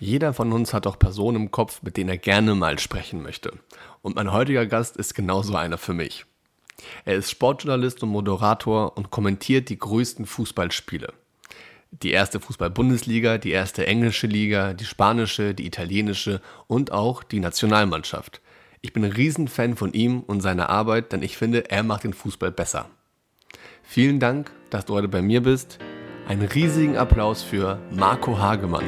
Jeder von uns hat auch Personen im Kopf, mit denen er gerne mal sprechen möchte. Und mein heutiger Gast ist genauso einer für mich. Er ist Sportjournalist und Moderator und kommentiert die größten Fußballspiele. Die erste Fußball-Bundesliga, die erste englische Liga, die spanische, die italienische und auch die Nationalmannschaft. Ich bin ein Riesenfan von ihm und seiner Arbeit, denn ich finde, er macht den Fußball besser. Vielen Dank, dass du heute bei mir bist. Einen riesigen Applaus für Marco Hagemann.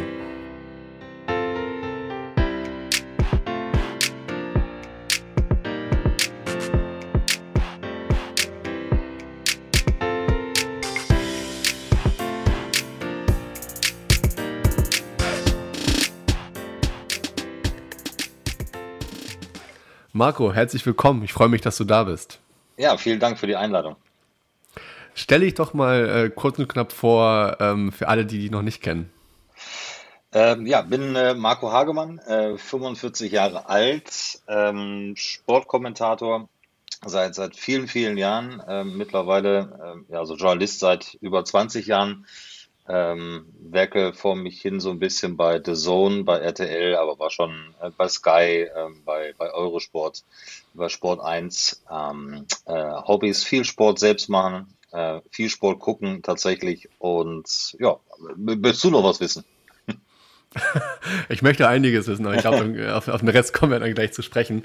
Marco, herzlich willkommen. Ich freue mich, dass du da bist. Ja, vielen Dank für die Einladung. Stell dich doch mal äh, kurz und knapp vor ähm, für alle, die dich noch nicht kennen. Ähm, ja, bin äh, Marco Hagemann, äh, 45 Jahre alt, ähm, Sportkommentator seit seit vielen vielen Jahren, ähm, mittlerweile äh, ja so Journalist seit über 20 Jahren ähm, werke vor mich hin so ein bisschen bei The Zone, bei RTL, aber war schon äh, bei Sky, äh, bei, bei Eurosport, bei Sport 1. Ähm, äh, Hobbys, viel Sport selbst machen, äh, viel Sport gucken tatsächlich. Und ja, willst du noch was wissen? ich möchte einiges wissen, aber ich glaube, auf, auf, den Rest kommen wir dann gleich zu sprechen.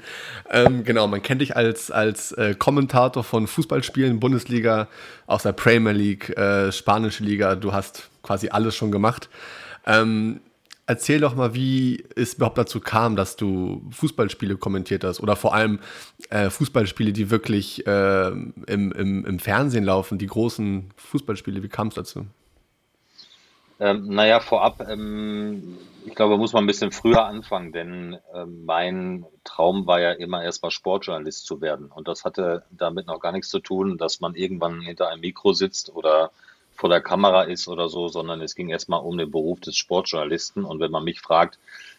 Ähm, genau, man kennt dich als, als äh, Kommentator von Fußballspielen, Bundesliga, aus der Premier League, äh, spanische Liga. Du hast quasi alles schon gemacht. Ähm, erzähl doch mal, wie es überhaupt dazu kam, dass du Fußballspiele kommentiert hast oder vor allem äh, Fußballspiele, die wirklich äh, im, im, im Fernsehen laufen, die großen Fußballspiele. Wie kam es dazu? Ähm, naja, vorab, ähm, ich glaube, muss man ein bisschen früher anfangen, denn ähm, mein Traum war ja immer erstmal Sportjournalist zu werden. Und das hatte damit noch gar nichts zu tun, dass man irgendwann hinter einem Mikro sitzt oder vor der Kamera ist oder so, sondern es ging erstmal um den Beruf des Sportjournalisten. Und wenn man mich fragt,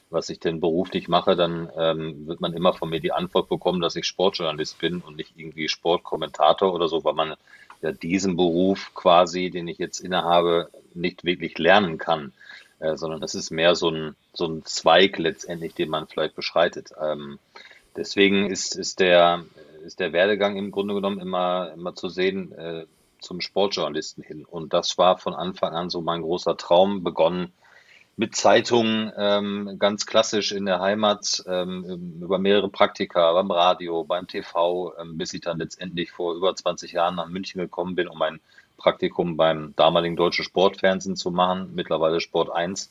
was ich denn beruflich mache, dann ähm, wird man immer von mir die Antwort bekommen, dass ich Sportjournalist bin und nicht irgendwie Sportkommentator oder so, weil man ja diesen Beruf quasi, den ich jetzt innehabe, nicht wirklich lernen kann, äh, sondern es ist mehr so ein, so ein Zweig letztendlich, den man vielleicht beschreitet. Ähm, deswegen ist, ist, der, ist der Werdegang im Grunde genommen immer, immer zu sehen äh, zum Sportjournalisten hin. Und das war von Anfang an so mein großer Traum, begonnen mit Zeitungen, ähm, ganz klassisch in der Heimat, ähm, über mehrere Praktika beim Radio, beim TV, ähm, bis ich dann letztendlich vor über 20 Jahren nach München gekommen bin, um ein Praktikum beim damaligen Deutschen Sportfernsehen zu machen, mittlerweile Sport 1.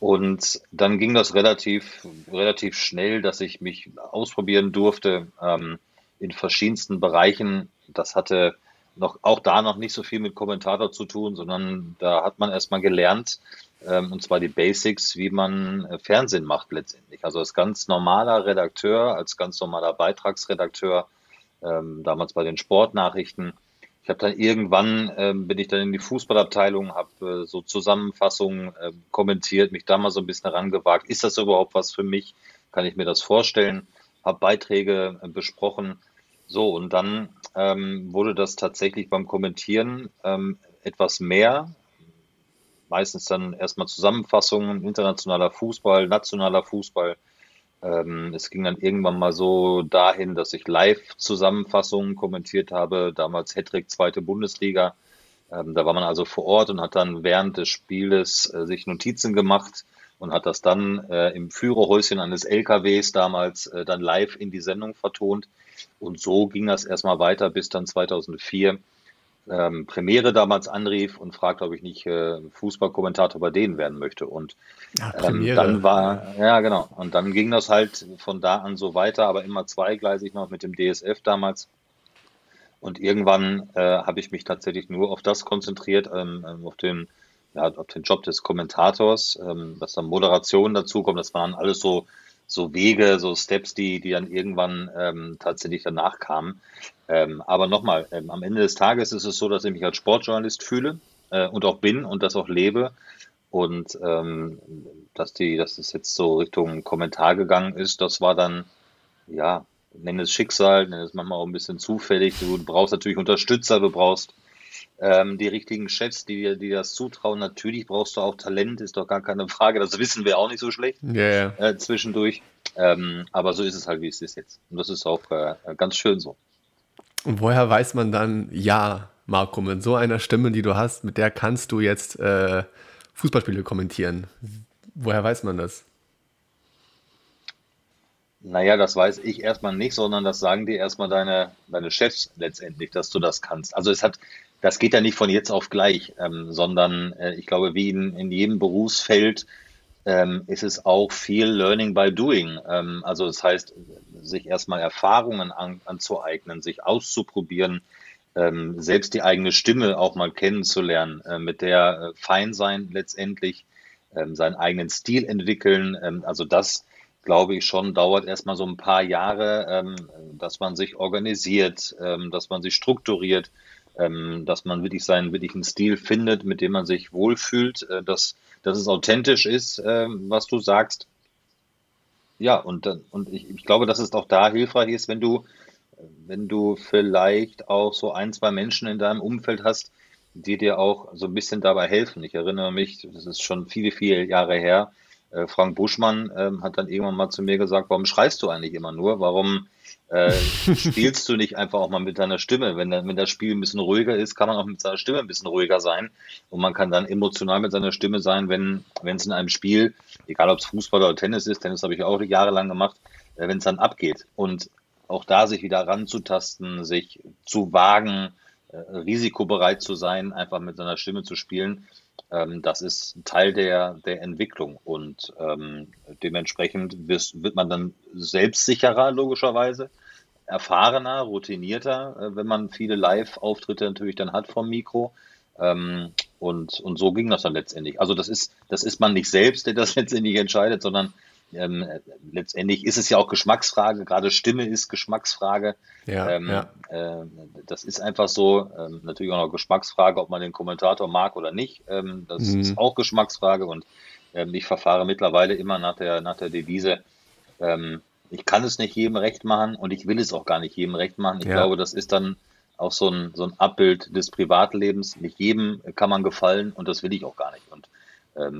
Und dann ging das relativ, relativ schnell, dass ich mich ausprobieren durfte ähm, in verschiedensten Bereichen. Das hatte noch, auch da noch nicht so viel mit Kommentator zu tun, sondern da hat man erstmal gelernt, ähm, und zwar die Basics, wie man äh, Fernsehen macht letztendlich. Also als ganz normaler Redakteur, als ganz normaler Beitragsredakteur, ähm, damals bei den Sportnachrichten. Ich habe dann irgendwann, ähm, bin ich dann in die Fußballabteilung, habe äh, so Zusammenfassungen äh, kommentiert, mich da mal so ein bisschen herangewagt. Ist das überhaupt was für mich? Kann ich mir das vorstellen? Habe Beiträge äh, besprochen. So, und dann ähm, wurde das tatsächlich beim Kommentieren ähm, etwas mehr meistens dann erstmal Zusammenfassungen, internationaler Fußball, nationaler Fußball. Ähm, es ging dann irgendwann mal so dahin, dass ich Live-Zusammenfassungen kommentiert habe, damals Hattrick, zweite Bundesliga. Ähm, da war man also vor Ort und hat dann während des Spieles äh, sich Notizen gemacht und hat das dann äh, im Führerhäuschen eines LKWs damals äh, dann live in die Sendung vertont. Und so ging das erstmal weiter bis dann 2004 ähm, Premiere damals anrief und fragte, ob ich nicht äh, Fußballkommentator bei denen werden möchte. Und ja, ähm, dann war, ja genau, und dann ging das halt von da an so weiter, aber immer zweigleisig noch mit dem DSF damals. Und irgendwann äh, habe ich mich tatsächlich nur auf das konzentriert, ähm, ähm auf den ja, auf den Job des Kommentators, ähm, dass dann Moderation dazu kommt. Das waren alles so so Wege, so Steps, die, die dann irgendwann ähm, tatsächlich danach kamen. Ähm, aber nochmal, ähm, am Ende des Tages ist es so, dass ich mich als Sportjournalist fühle äh, und auch bin und das auch lebe. Und ähm, dass die, dass es jetzt so Richtung Kommentar gegangen ist, das war dann, ja, nenne es Schicksal, nenne es manchmal auch ein bisschen zufällig. Du brauchst natürlich Unterstützer, du brauchst ähm, die richtigen Chefs, die dir das zutrauen. Natürlich brauchst du auch Talent, ist doch gar keine Frage. Das wissen wir auch nicht so schlecht yeah. äh, zwischendurch. Ähm, aber so ist es halt, wie es ist jetzt. Und das ist auch äh, ganz schön so. Und woher weiß man dann, ja, Marco, mit so einer Stimme, die du hast, mit der kannst du jetzt äh, Fußballspiele kommentieren? Woher weiß man das? Naja, das weiß ich erstmal nicht, sondern das sagen dir erstmal deine, deine Chefs letztendlich, dass du das kannst. Also es hat, das geht ja nicht von jetzt auf gleich, ähm, sondern äh, ich glaube, wie in, in jedem Berufsfeld ähm, ist es auch viel Learning by Doing. Ähm, also das heißt, sich erstmal Erfahrungen an, anzueignen, sich auszuprobieren, ähm, selbst die eigene Stimme auch mal kennenzulernen, äh, mit der äh, fein sein letztendlich, ähm, seinen eigenen Stil entwickeln. Ähm, also das glaube ich schon, dauert erstmal so ein paar Jahre, dass man sich organisiert, dass man sich strukturiert, ähm, dass man wirklich seinen wirklichen Stil findet, mit dem man sich wohlfühlt, äh, dass, dass es authentisch ist, äh, was du sagst. Ja, und, und ich, ich glaube, dass es auch da hilfreich ist, wenn du, wenn du vielleicht auch so ein, zwei Menschen in deinem Umfeld hast, die dir auch so ein bisschen dabei helfen. Ich erinnere mich, das ist schon viele, viele Jahre her, äh, Frank Buschmann ähm, hat dann irgendwann mal zu mir gesagt, warum schreist du eigentlich immer nur? Warum äh, spielst du nicht einfach auch mal mit deiner Stimme? Wenn, wenn das Spiel ein bisschen ruhiger ist, kann man auch mit seiner Stimme ein bisschen ruhiger sein. Und man kann dann emotional mit seiner Stimme sein, wenn wenn es in einem Spiel, egal ob es Fußball oder Tennis ist, Tennis habe ich auch jahrelang gemacht, äh, wenn es dann abgeht. Und auch da sich wieder ranzutasten, sich zu wagen, äh, risikobereit zu sein, einfach mit seiner Stimme zu spielen, ähm, das ist Teil der, der Entwicklung und ähm, dementsprechend wirst, wird man dann selbstsicherer, logischerweise, erfahrener, routinierter, äh, wenn man viele Live-Auftritte natürlich dann hat vom Mikro. Ähm, und, und so ging das dann letztendlich. Also das ist, das ist man nicht selbst, der das letztendlich entscheidet, sondern ähm, letztendlich ist es ja auch Geschmacksfrage, gerade Stimme ist Geschmacksfrage. Ja, ähm, ja. Äh, das ist einfach so. Ähm, natürlich auch noch Geschmacksfrage, ob man den Kommentator mag oder nicht. Ähm, das mhm. ist auch Geschmacksfrage und ähm, ich verfahre mittlerweile immer nach der, nach der Devise, ähm, ich kann es nicht jedem recht machen und ich will es auch gar nicht jedem recht machen. Ich ja. glaube, das ist dann auch so ein, so ein Abbild des Privatlebens. Nicht jedem kann man gefallen und das will ich auch gar nicht. Und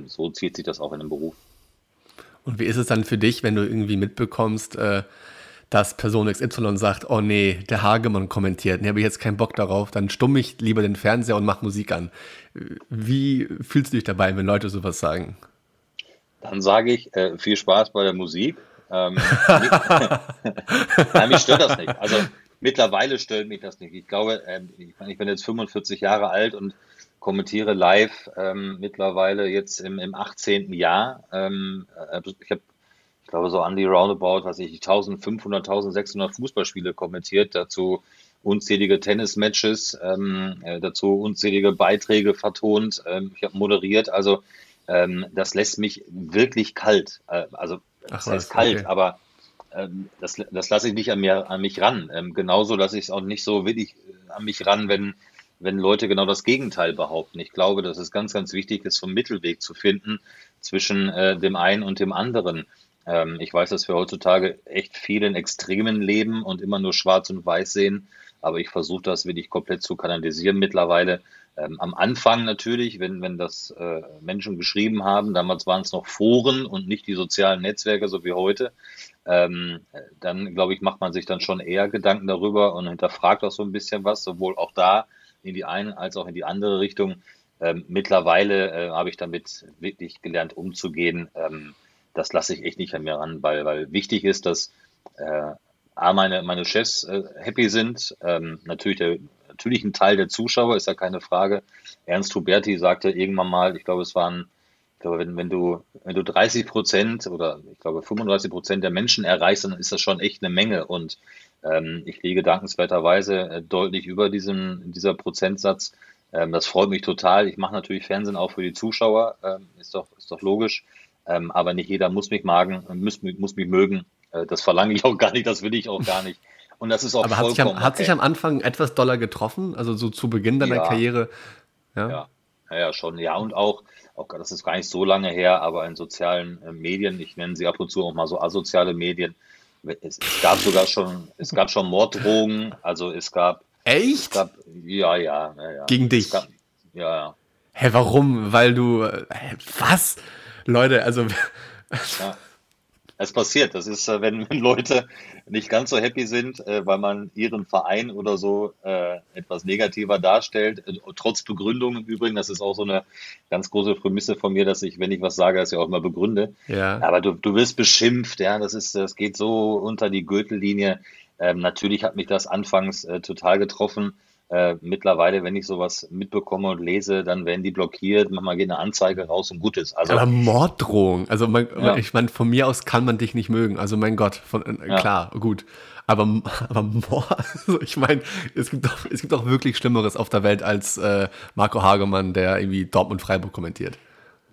so zieht sich das auch in dem Beruf. Und wie ist es dann für dich, wenn du irgendwie mitbekommst, äh, dass Person XY sagt, oh nee, der Hagemann kommentiert, nee, habe ich jetzt keinen Bock darauf, dann stumme ich lieber den Fernseher und mache Musik an. Wie fühlst du dich dabei, wenn Leute sowas sagen? Dann sage ich, äh, viel Spaß bei der Musik. Ähm, Nein, mich stört das nicht. Also mittlerweile stört mich das nicht. Ich glaube, ähm, ich, ich bin jetzt 45 Jahre alt und kommentiere live ähm, mittlerweile jetzt im, im 18. Jahr. Ähm, äh, ich habe, ich glaube, so an die Roundabout, was ich, 1500, 1600 Fußballspiele kommentiert, dazu unzählige Tennismatches, ähm, äh, dazu unzählige Beiträge vertont. Ähm, ich habe moderiert, also ähm, das lässt mich wirklich kalt. Äh, also das heißt kalt, okay. aber ähm, das, das lasse ich nicht an, mir, an mich ran. Ähm, genauso lasse ich es auch nicht so wirklich äh, an mich ran, wenn wenn Leute genau das Gegenteil behaupten. Ich glaube, dass es ganz, ganz wichtig ist, so einen Mittelweg zu finden zwischen äh, dem einen und dem anderen. Ähm, ich weiß, dass wir heutzutage echt vielen Extremen leben und immer nur schwarz und weiß sehen, aber ich versuche das wirklich komplett zu kanalisieren mittlerweile. Ähm, am Anfang natürlich, wenn, wenn das äh, Menschen geschrieben haben, damals waren es noch Foren und nicht die sozialen Netzwerke, so wie heute, ähm, dann glaube ich, macht man sich dann schon eher Gedanken darüber und hinterfragt auch so ein bisschen was, sowohl auch da in die eine als auch in die andere Richtung. Ähm, mittlerweile äh, habe ich damit wirklich gelernt, umzugehen. Ähm, das lasse ich echt nicht an mir ran, weil, weil wichtig ist, dass äh, A, meine, meine Chefs äh, happy sind. Ähm, natürlich, der, natürlich ein Teil der Zuschauer, ist ja keine Frage. Ernst Huberti sagte irgendwann mal, ich glaube, es waren, ich glaube, wenn, wenn du, wenn du 30 Prozent oder ich glaube 35 Prozent der Menschen erreichst, dann ist das schon echt eine Menge. Und ich liege dankenswerterweise äh, deutlich über diesem dieser Prozentsatz. Ähm, das freut mich total. Ich mache natürlich Fernsehen auch für die Zuschauer, ähm, ist, doch, ist doch logisch. Ähm, aber nicht jeder muss mich magen, muss, muss mich mögen. Äh, das verlange ich auch gar nicht, das will ich auch gar nicht. Und das ist auch Aber hat sich, am, hat sich am Anfang etwas doller getroffen, also so zu Beginn deiner ja. Karriere? Ja. ja. Ja, schon. Ja, und auch, auch, das ist gar nicht so lange her, aber in sozialen äh, Medien, ich nenne sie ab und zu auch mal so asoziale Medien, es, es, gab sogar schon, es gab schon Morddrohungen, also es gab Echt? Gab, ja, ja, ja, ja. Gegen dich? Gab, ja, ja. Hä, warum? Weil du. Hä, was? Leute, also. ja. Es passiert. Das ist, äh, wenn Leute nicht ganz so happy sind, äh, weil man ihren Verein oder so äh, etwas negativer darstellt, trotz Begründung im Übrigen. Das ist auch so eine ganz große Prämisse von mir, dass ich, wenn ich was sage, das ja auch mal begründe. Ja. Aber du, du wirst beschimpft, ja. Das ist, das geht so unter die Gürtellinie. Ähm, natürlich hat mich das anfangs total getroffen. Äh, mittlerweile, wenn ich sowas mitbekomme und lese, dann werden die blockiert, manchmal geht eine Anzeige raus und gut ist. Also, Aber Morddrohung, also man, ja. ich meine, von mir aus kann man dich nicht mögen, also mein Gott, von, äh, ja. klar, gut. Aber, aber Mord, also ich meine, es gibt, doch, es gibt doch wirklich Schlimmeres auf der Welt als äh, Marco Hagemann, der irgendwie Dortmund-Freiburg kommentiert.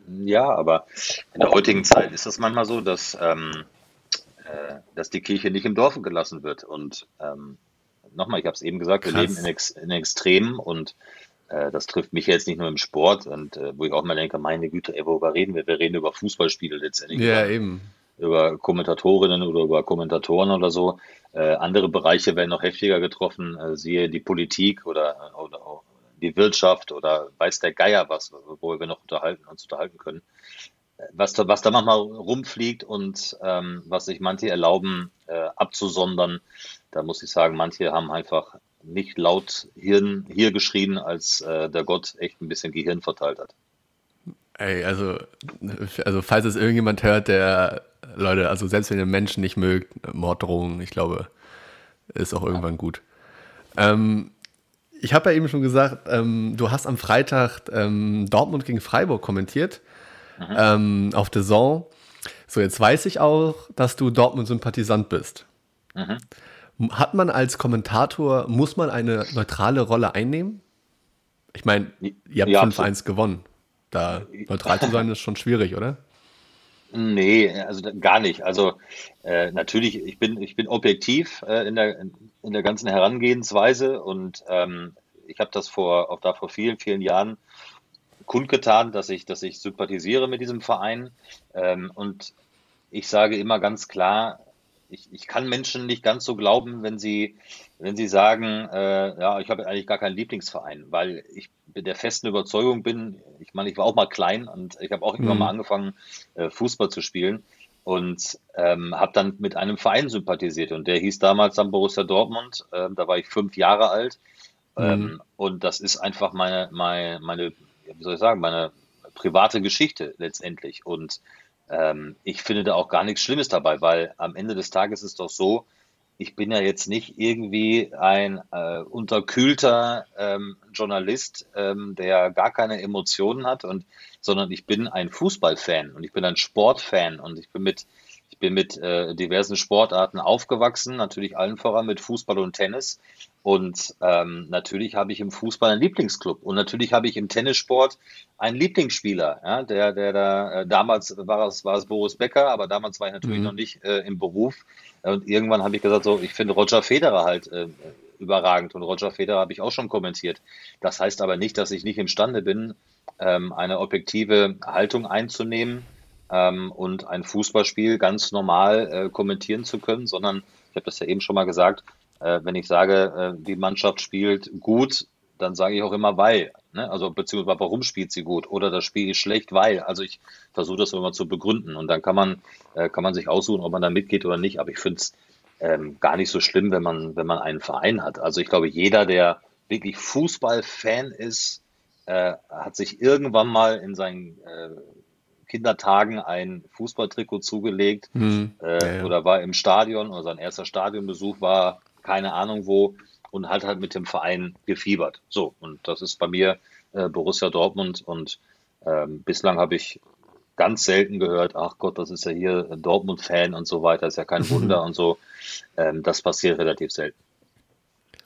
Ja, aber in der heutigen Zeit ist es manchmal so, dass, ähm, äh, dass die Kirche nicht im Dorf gelassen wird und ähm, nochmal, ich habe es eben gesagt, wir Krass. leben in, Ex in Extremen und äh, das trifft mich jetzt nicht nur im Sport und äh, wo ich auch mal denke, meine Güte, ey, worüber reden wir? Wir reden über Fußballspiele letztendlich. Ja, über, eben. Über Kommentatorinnen oder über Kommentatoren oder so. Äh, andere Bereiche werden noch heftiger getroffen, äh, siehe die Politik oder, oder die Wirtschaft oder weiß der Geier was, wo wir noch unterhalten, uns unterhalten können. Was da, was da manchmal rumfliegt und ähm, was sich manche erlauben äh, abzusondern, da muss ich sagen, manche haben einfach nicht laut Hirn hier geschrien, als äh, der Gott echt ein bisschen Gehirn verteilt hat. Ey, also, also falls es irgendjemand hört, der, Leute, also selbst wenn ihr Menschen nicht mögt, Morddrohungen, ich glaube, ist auch irgendwann gut. Ähm, ich habe ja eben schon gesagt, ähm, du hast am Freitag ähm, Dortmund gegen Freiburg kommentiert mhm. ähm, auf The Zone. So, jetzt weiß ich auch, dass du Dortmund-Sympathisant bist. Mhm. Hat man als Kommentator, muss man eine neutrale Rolle einnehmen? Ich meine, ihr habt ja, 5-1 gewonnen. Da neutral zu sein ist schon schwierig, oder? Nee, also gar nicht. Also äh, natürlich, ich bin, ich bin objektiv äh, in, der, in der ganzen Herangehensweise und ähm, ich habe das vor, auch da vor vielen, vielen Jahren kundgetan, dass ich, dass ich sympathisiere mit diesem Verein. Ähm, und ich sage immer ganz klar, ich, ich kann Menschen nicht ganz so glauben, wenn sie, wenn sie sagen, äh, ja, ich habe eigentlich gar keinen Lieblingsverein, weil ich der festen Überzeugung bin, ich meine, ich war auch mal klein und ich habe auch mhm. irgendwann mal angefangen, äh, Fußball zu spielen und ähm, habe dann mit einem Verein sympathisiert und der hieß damals dann Borussia Dortmund, äh, da war ich fünf Jahre alt mhm. ähm, und das ist einfach meine, meine, meine, wie soll ich sagen, meine private Geschichte letztendlich und ähm, ich finde da auch gar nichts Schlimmes dabei, weil am Ende des Tages ist doch so, ich bin ja jetzt nicht irgendwie ein äh, unterkühlter ähm, Journalist, ähm, der gar keine Emotionen hat, und, sondern ich bin ein Fußballfan und ich bin ein Sportfan und ich bin mit, bin mit äh, diversen Sportarten aufgewachsen, natürlich allen voran mit Fußball und Tennis. Und ähm, natürlich habe ich im Fußball einen Lieblingsclub und natürlich habe ich im Tennissport einen Lieblingsspieler. Ja, der, der da äh, damals war es, war es Boris Becker, aber damals war ich natürlich mhm. noch nicht äh, im Beruf. Und irgendwann habe ich gesagt, so, ich finde Roger Federer halt äh, überragend und Roger Federer habe ich auch schon kommentiert. Das heißt aber nicht, dass ich nicht imstande bin, ähm, eine objektive Haltung einzunehmen ähm, und ein Fußballspiel ganz normal äh, kommentieren zu können, sondern ich habe das ja eben schon mal gesagt, äh, wenn ich sage, äh, die Mannschaft spielt gut, dann sage ich auch immer weil. Ne? Also beziehungsweise warum spielt sie gut oder das Spiel ist schlecht, weil. Also ich versuche das immer zu begründen und dann kann man, äh, kann man sich aussuchen, ob man da mitgeht oder nicht. Aber ich finde es ähm, gar nicht so schlimm, wenn man, wenn man einen Verein hat. Also ich glaube, jeder, der wirklich Fußballfan ist, äh, hat sich irgendwann mal in seinen äh, Kindertagen ein Fußballtrikot zugelegt hm, äh, ja, ja. oder war im Stadion oder sein erster Stadionbesuch war keine Ahnung wo und hat halt mit dem Verein gefiebert. So, und das ist bei mir äh, Borussia Dortmund und ähm, bislang habe ich ganz selten gehört, ach Gott, das ist ja hier Dortmund-Fan und so weiter, ist ja kein Wunder und so. Ähm, das passiert relativ selten.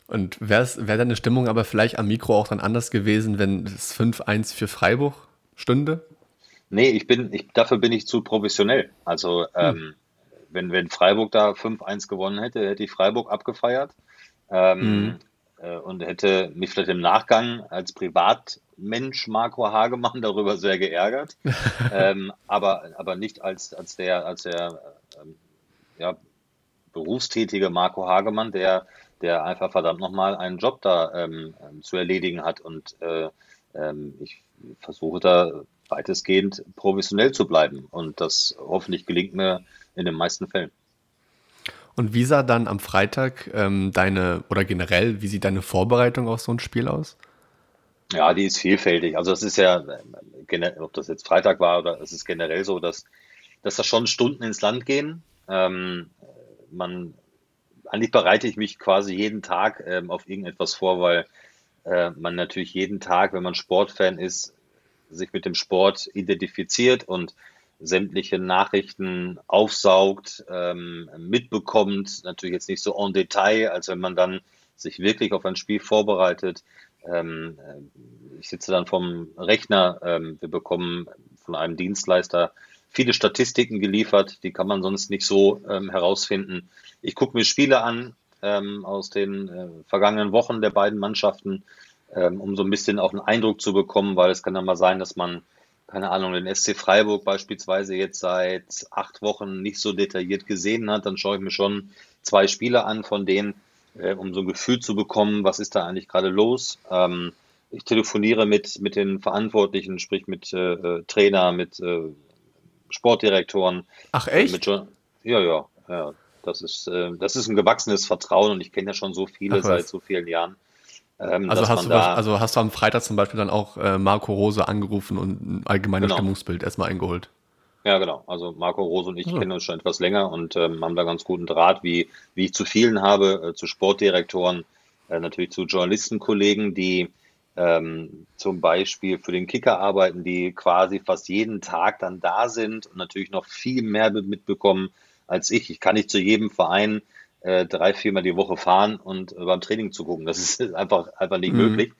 Und wäre wär deine Stimmung aber vielleicht am Mikro auch dann anders gewesen, wenn es 5-1 für Freiburg stünde? Nee, ich bin, ich, dafür bin ich zu professionell. Also hm. ähm, wenn, wenn Freiburg da 5-1 gewonnen hätte, hätte ich Freiburg abgefeiert ähm, mhm. äh, und hätte mich vielleicht im Nachgang als Privatmensch Marco Hagemann darüber sehr geärgert, ähm, aber, aber nicht als, als der, als der ähm, ja, berufstätige Marco Hagemann, der der einfach verdammt nochmal einen Job da ähm, ähm, zu erledigen hat. Und äh, ähm, ich versuche da weitestgehend professionell zu bleiben. Und das hoffentlich gelingt mir in den meisten Fällen. Und wie sah dann am Freitag ähm, deine, oder generell, wie sieht deine Vorbereitung auf so ein Spiel aus? Ja, die ist vielfältig. Also es ist ja, ob das jetzt Freitag war oder es ist generell so, dass, dass da schon Stunden ins Land gehen. Ähm, man, eigentlich bereite ich mich quasi jeden Tag ähm, auf irgendetwas vor, weil äh, man natürlich jeden Tag, wenn man Sportfan ist, sich mit dem Sport identifiziert und sämtliche Nachrichten aufsaugt, ähm, mitbekommt, natürlich jetzt nicht so en Detail, als wenn man dann sich wirklich auf ein Spiel vorbereitet. Ähm, äh, ich sitze dann vom Rechner, ähm, wir bekommen von einem Dienstleister viele Statistiken geliefert, die kann man sonst nicht so ähm, herausfinden. Ich gucke mir Spiele an ähm, aus den äh, vergangenen Wochen der beiden Mannschaften, ähm, um so ein bisschen auch einen Eindruck zu bekommen, weil es kann dann mal sein, dass man keine Ahnung, den SC Freiburg beispielsweise jetzt seit acht Wochen nicht so detailliert gesehen hat, dann schaue ich mir schon zwei Spiele an von denen, äh, um so ein Gefühl zu bekommen, was ist da eigentlich gerade los. Ähm, ich telefoniere mit, mit den Verantwortlichen, sprich mit äh, äh Trainer, mit äh, Sportdirektoren. Ach echt? Mit, ja, ja, ja. Das ist, äh, das ist ein gewachsenes Vertrauen und ich kenne ja schon so viele Ach, seit so vielen Jahren. Ähm, also, hast du also hast du am Freitag zum Beispiel dann auch äh, Marco Rose angerufen und ein allgemeines genau. Stimmungsbild erstmal eingeholt? Ja, genau. Also Marco Rose und ich also. kennen uns schon etwas länger und ähm, haben da ganz guten Draht, wie, wie ich zu vielen habe, äh, zu Sportdirektoren, äh, natürlich zu Journalistenkollegen, die ähm, zum Beispiel für den Kicker arbeiten, die quasi fast jeden Tag dann da sind und natürlich noch viel mehr mitbekommen als ich. Ich kann nicht zu jedem Verein äh, drei, viermal die Woche fahren und äh, beim Training zu gucken. Das ist einfach, einfach nicht mhm. möglich.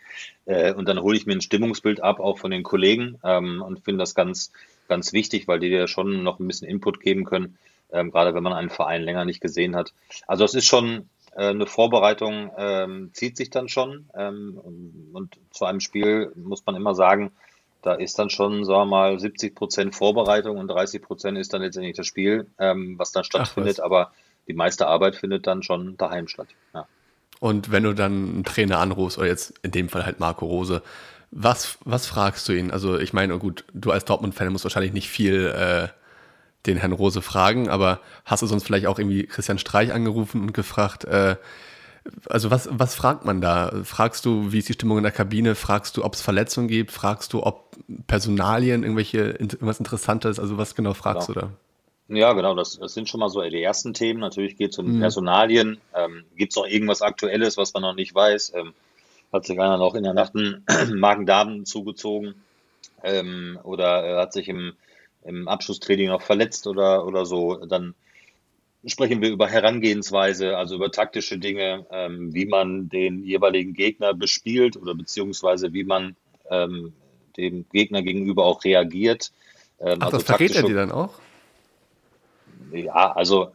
Äh, und dann hole ich mir ein Stimmungsbild ab, auch von den Kollegen ähm, und finde das ganz, ganz wichtig, weil die dir schon noch ein bisschen Input geben können, ähm, gerade wenn man einen Verein länger nicht gesehen hat. Also es ist schon äh, eine Vorbereitung, ähm, zieht sich dann schon. Ähm, und zu einem Spiel muss man immer sagen, da ist dann schon, sagen wir mal, 70 Prozent Vorbereitung und 30 Prozent ist dann letztendlich das Spiel, ähm, was dann stattfindet. Ach, Aber die meiste Arbeit findet dann schon daheim statt. Ja. Und wenn du dann einen Trainer anrufst, oder jetzt in dem Fall halt Marco Rose, was, was fragst du ihn? Also ich meine, gut, du als Dortmund-Fan musst wahrscheinlich nicht viel äh, den Herrn Rose fragen, aber hast du sonst vielleicht auch irgendwie Christian Streich angerufen und gefragt, äh, also was, was fragt man da? Fragst du, wie ist die Stimmung in der Kabine? Fragst du, ob es Verletzungen gibt? Fragst du, ob Personalien irgendwelche irgendwas Interessantes? Also was genau fragst genau. du da? Ja, genau, das, das sind schon mal so die ersten Themen. Natürlich geht es um mhm. Personalien. Ähm, Gibt es noch irgendwas Aktuelles, was man noch nicht weiß? Ähm, hat sich einer noch in der Nacht einen Magen-Darm zugezogen ähm, oder äh, hat sich im, im Abschlusstraining noch verletzt oder, oder so? Dann sprechen wir über Herangehensweise, also über taktische Dinge, ähm, wie man den jeweiligen Gegner bespielt oder beziehungsweise wie man ähm, dem Gegner gegenüber auch reagiert. Ähm, Ach, also das verrät er dir dann auch? Ja, also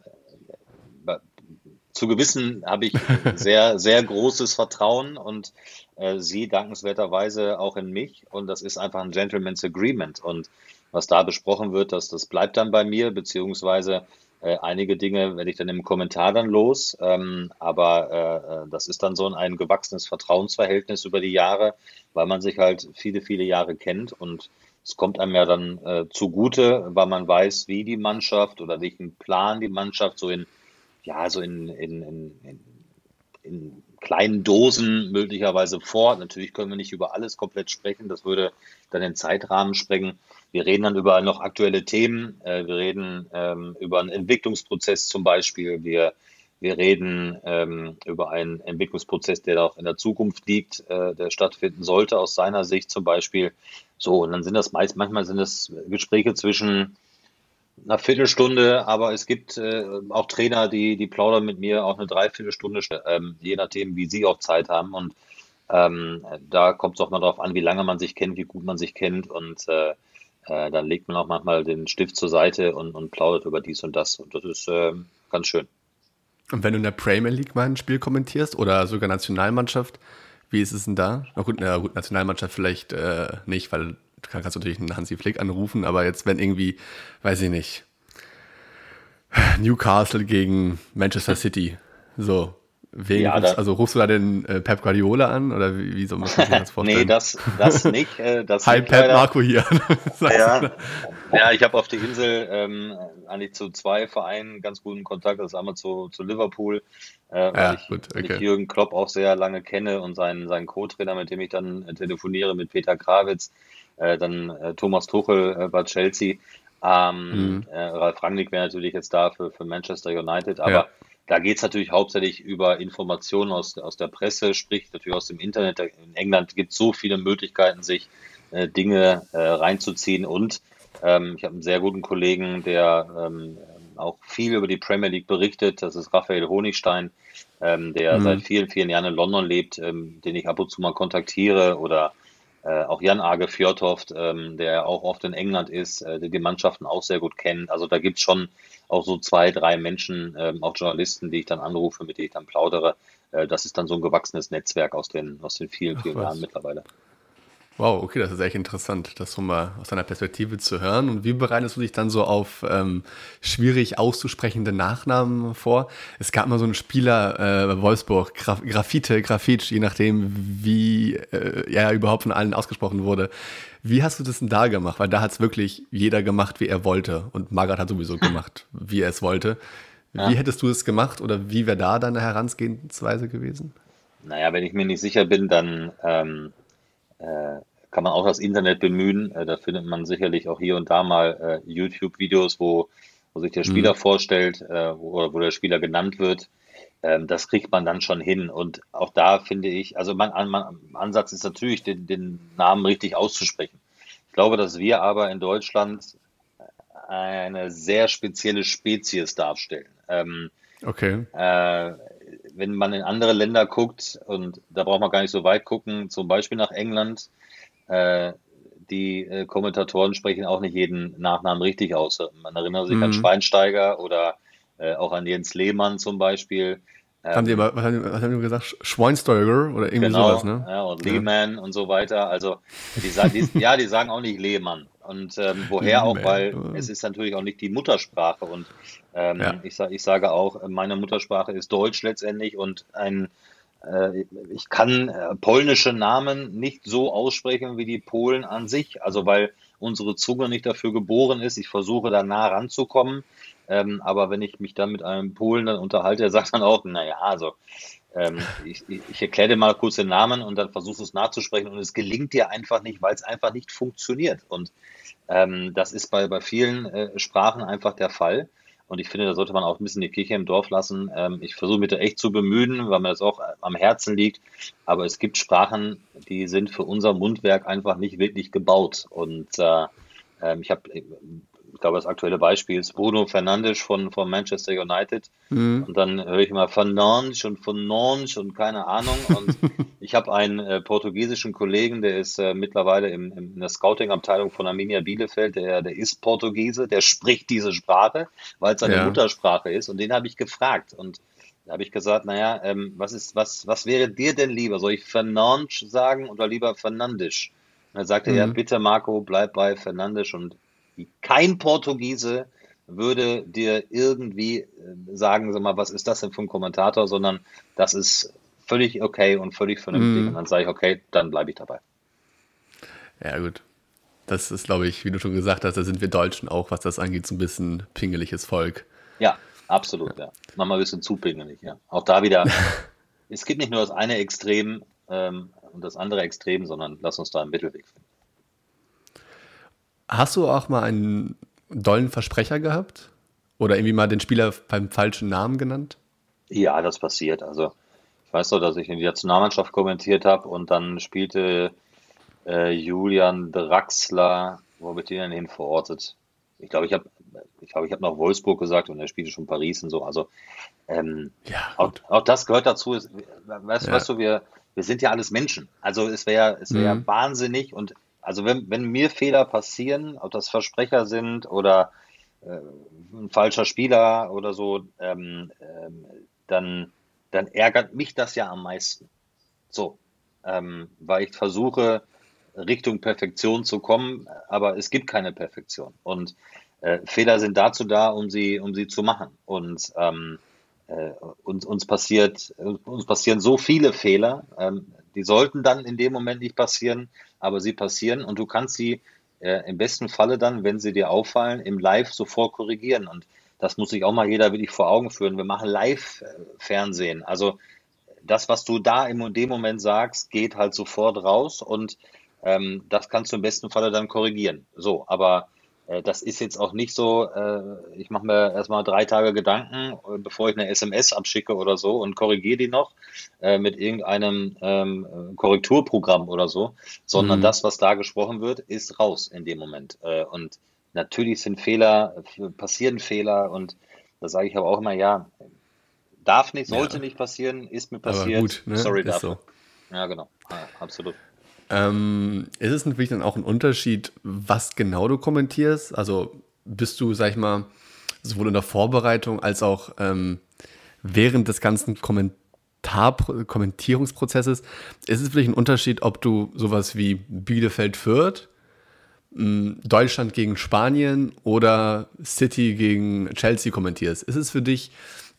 zu Gewissen habe ich sehr, sehr großes Vertrauen und äh, sie dankenswerterweise auch in mich. Und das ist einfach ein Gentleman's Agreement. Und was da besprochen wird, das, das bleibt dann bei mir, beziehungsweise äh, einige Dinge werde ich dann im Kommentar dann los. Ähm, aber äh, äh das ist dann so ein gewachsenes Vertrauensverhältnis über die Jahre, weil man sich halt viele, viele Jahre kennt und es kommt einem ja dann äh, zugute, weil man weiß, wie die Mannschaft oder welchen Plan die Mannschaft so in, ja, so in, in, in, in kleinen Dosen möglicherweise vor. Natürlich können wir nicht über alles komplett sprechen, das würde dann den Zeitrahmen sprengen. Wir reden dann über noch aktuelle Themen. Äh, wir reden ähm, über einen Entwicklungsprozess zum Beispiel. Wir wir reden ähm, über einen Entwicklungsprozess, der auch in der Zukunft liegt, äh, der stattfinden sollte, aus seiner Sicht zum Beispiel. So, und dann sind das meist, manchmal sind das Gespräche zwischen einer Viertelstunde, aber es gibt äh, auch Trainer, die, die plaudern mit mir auch eine Dreiviertelstunde, ähm, je nachdem, wie sie auch Zeit haben. Und ähm, da kommt es auch mal darauf an, wie lange man sich kennt, wie gut man sich kennt. Und äh, äh, dann legt man auch manchmal den Stift zur Seite und, und plaudert über dies und das. Und das ist äh, ganz schön. Und wenn du in der Premier League mal ein Spiel kommentierst oder sogar Nationalmannschaft, wie ist es denn da? Na gut, na gut Nationalmannschaft vielleicht äh, nicht, weil du kannst natürlich einen Hansi Flick anrufen, aber jetzt, wenn irgendwie, weiß ich nicht, Newcastle gegen Manchester City, so, Wen ja, rufst, also rufst du da den äh, Pep Guardiola an oder wie, wie soll man sich das vorstellen? nee, das, das nicht. Äh, das Hi Pep, leider. Marco hier. ja, ja, ich habe auf der Insel ähm, eigentlich zu zwei Vereinen ganz guten Kontakt. Das ist einmal zu, zu Liverpool, äh, weil, ja, ich, gut, okay. ich Jürgen Klopp auch sehr lange kenne und seinen, seinen Co-Trainer, mit dem ich dann äh, telefoniere, mit Peter Krawitz, äh, dann äh, Thomas Tuchel äh, bei Chelsea. Ähm, mhm. Ralf Rangnick wäre natürlich jetzt da für, für Manchester United, aber ja da geht es natürlich hauptsächlich über Informationen aus, aus der Presse, sprich natürlich aus dem Internet. In England gibt es so viele Möglichkeiten, sich äh, Dinge äh, reinzuziehen. Und ähm, ich habe einen sehr guten Kollegen, der ähm, auch viel über die Premier League berichtet. Das ist Raphael Honigstein, ähm, der mhm. seit vielen, vielen Jahren in London lebt, ähm, den ich ab und zu mal kontaktiere. Oder äh, auch Jan Age Fjordhoft, ähm, der auch oft in England ist, äh, der die Mannschaften auch sehr gut kennt. Also da gibt es schon auch so zwei, drei Menschen, ähm, auch Journalisten, die ich dann anrufe, mit denen ich dann plaudere. Äh, das ist dann so ein gewachsenes Netzwerk aus den, aus den vielen, vielen Ach, Jahren mittlerweile. Wow, okay, das ist echt interessant, das so mal aus deiner Perspektive zu hören. Und wie bereitest du dich dann so auf ähm, schwierig auszusprechende Nachnamen vor? Es gab mal so einen Spieler äh, Wolfsburg, Graf Graffite, Grafitsch, je nachdem, wie äh, er überhaupt von allen ausgesprochen wurde. Wie hast du das denn da gemacht? Weil da hat es wirklich jeder gemacht, wie er wollte. Und Margaret hat sowieso gemacht, wie er es wollte. Ja. Wie hättest du es gemacht oder wie wäre da deine Herangehensweise gewesen? Naja, wenn ich mir nicht sicher bin, dann ähm, äh, kann man auch das Internet bemühen. Äh, da findet man sicherlich auch hier und da mal äh, YouTube-Videos, wo, wo sich der Spieler mhm. vorstellt äh, wo, wo der Spieler genannt wird. Ähm, das kriegt man dann schon hin. Und auch da finde ich, also mein, mein Ansatz ist natürlich, den, den Namen richtig auszusprechen. Ich glaube, dass wir aber in Deutschland eine sehr spezielle Spezies darstellen. Ähm, okay. Äh, wenn man in andere Länder guckt, und da braucht man gar nicht so weit gucken, zum Beispiel nach England, äh, die äh, Kommentatoren sprechen auch nicht jeden Nachnamen richtig aus. Man erinnert sich mhm. an Schweinsteiger oder äh, auch an Jens Lehmann zum Beispiel. Ähm, haben die aber, was haben, was haben die gesagt? Schweinsteiger oder irgendwie genau, sowas, ne? Ja, und Lehmann ja. und so weiter. Also, die sagen, die, ja, die sagen auch nicht Lehmann. Und ähm, woher auch, weil es ist natürlich auch nicht die Muttersprache. Und ähm, ja. ich, ich sage auch, meine Muttersprache ist Deutsch letztendlich und ein ich kann äh, polnische Namen nicht so aussprechen wie die Polen an sich, also weil unsere Zunge nicht dafür geboren ist. Ich versuche da nah ranzukommen, ähm, aber wenn ich mich dann mit einem Polen dann unterhalte, der sagt dann auch, naja, also ähm, ich, ich erkläre dir mal kurz den Namen und dann versuchst du es nachzusprechen und es gelingt dir einfach nicht, weil es einfach nicht funktioniert. Und ähm, das ist bei, bei vielen äh, Sprachen einfach der Fall. Und ich finde, da sollte man auch ein bisschen die Kirche im Dorf lassen. Ähm, ich versuche mich da echt zu bemühen, weil mir das auch am Herzen liegt. Aber es gibt Sprachen, die sind für unser Mundwerk einfach nicht wirklich gebaut. Und äh, ähm, ich habe glaube, das aktuelle Beispiel ist Bruno Fernandes von, von Manchester United. Mhm. Und dann höre ich immer Fernandes und Fernandes und keine Ahnung. Und ich habe einen äh, portugiesischen Kollegen, der ist äh, mittlerweile im, im, in der Scouting-Abteilung von Arminia Bielefeld, der, der ist Portugiese, der spricht diese Sprache, weil es seine ja. Muttersprache ist. Und den habe ich gefragt. Und da habe ich gesagt, naja, ähm, was, ist, was, was wäre dir denn lieber? Soll ich Fernandes sagen oder lieber Fernandes? Und er sagte, mhm. ja, bitte Marco, bleib bei Fernandes und kein Portugiese würde dir irgendwie äh, sagen, sag mal, was ist das denn für ein Kommentator, sondern das ist völlig okay und völlig vernünftig. Mm. Und dann sage ich, okay, dann bleibe ich dabei. Ja, gut. Das ist, glaube ich, wie du schon gesagt hast, da sind wir Deutschen auch, was das angeht, so ein bisschen pingeliges Volk. Ja, absolut, ja. ja. Manchmal ein bisschen zu pingelig, ja. Auch da wieder, es gibt nicht nur das eine Extrem ähm, und das andere Extrem, sondern lass uns da einen Mittelweg finden. Hast du auch mal einen dollen Versprecher gehabt? Oder irgendwie mal den Spieler beim falschen Namen genannt? Ja, das passiert. Also ich weiß doch, dass ich in die Nationalmannschaft kommentiert habe und dann spielte äh, Julian Draxler, wo habe ich den denn hin verortet? Ich glaube, ich habe ich glaube, ich habe noch Wolfsburg gesagt und er spielte schon Paris und so. Also ähm, ja, auch, auch, das gehört dazu. Weißt, ja. weißt du, wir, wir sind ja alles Menschen. Also es wäre es wäre mhm. wahnsinnig und also wenn, wenn mir Fehler passieren, ob das Versprecher sind oder äh, ein falscher Spieler oder so, ähm, ähm, dann, dann ärgert mich das ja am meisten. So, ähm, weil ich versuche, Richtung Perfektion zu kommen, aber es gibt keine Perfektion. Und äh, Fehler sind dazu da, um sie, um sie zu machen. Und ähm, äh, uns, uns, passiert, uns passieren so viele Fehler, ähm, die sollten dann in dem Moment nicht passieren, aber sie passieren und du kannst sie äh, im besten Falle dann, wenn sie dir auffallen, im Live sofort korrigieren. Und das muss sich auch mal jeder wirklich vor Augen führen. Wir machen Live-Fernsehen. Also das, was du da in dem Moment sagst, geht halt sofort raus und ähm, das kannst du im besten Falle dann korrigieren. So, aber äh, das ist jetzt auch nicht so, äh, ich mache mir erstmal drei Tage Gedanken, äh, bevor ich eine SMS abschicke oder so und korrigiere die noch mit irgendeinem ähm, Korrekturprogramm oder so, sondern mhm. das, was da gesprochen wird, ist raus in dem Moment. und natürlich sind Fehler, passieren Fehler und da sage ich aber auch immer, ja, darf nicht, sollte ja. nicht passieren, ist mir passiert. Gut, ne? Sorry dafür. So. Ja, genau, ja, absolut. Ähm, ist es natürlich dann auch ein Unterschied, was genau du kommentierst? Also bist du, sag ich mal, sowohl in der Vorbereitung als auch ähm, während des ganzen Kommentar Kommentierungsprozesses, ist es wirklich ein Unterschied, ob du sowas wie Bielefeld führt, hm, Deutschland gegen Spanien oder City gegen Chelsea kommentierst? Ist es für dich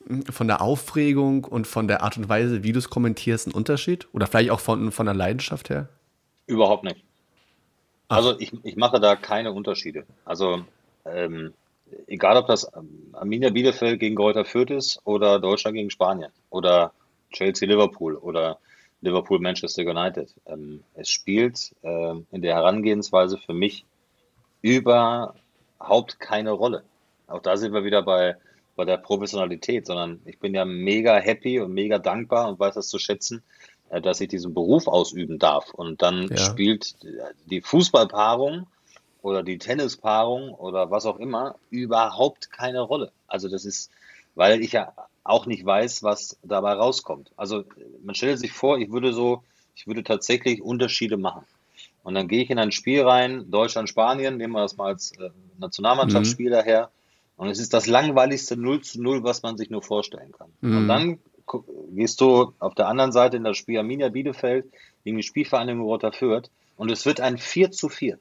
hm, von der Aufregung und von der Art und Weise, wie du es kommentierst, ein Unterschied? Oder vielleicht auch von, von der Leidenschaft her? Überhaupt nicht. Also ich, ich mache da keine Unterschiede. Also ähm, egal ob das Arminia Bielefeld gegen Greuther Fürth ist oder Deutschland gegen Spanien oder Chelsea Liverpool oder Liverpool Manchester United. Ähm, es spielt äh, in der Herangehensweise für mich überhaupt keine Rolle. Auch da sind wir wieder bei, bei der Professionalität, sondern ich bin ja mega happy und mega dankbar und weiß das zu schätzen, dass ich diesen Beruf ausüben darf. Und dann ja. spielt die Fußballpaarung oder die Tennispaarung oder was auch immer überhaupt keine Rolle. Also das ist, weil ich ja auch nicht weiß, was dabei rauskommt. Also man stellt sich vor, ich würde so, ich würde tatsächlich Unterschiede machen. Und dann gehe ich in ein Spiel rein, Deutschland, Spanien, nehmen wir das mal als äh, Nationalmannschaftsspiel mhm. daher. Und es ist das langweiligste 0 zu 0, was man sich nur vorstellen kann. Mhm. Und dann gehst du auf der anderen Seite in das Spiel Arminia Bielefeld gegen die Spielvereinigung Rotter Fürth und es wird ein 4 zu 4.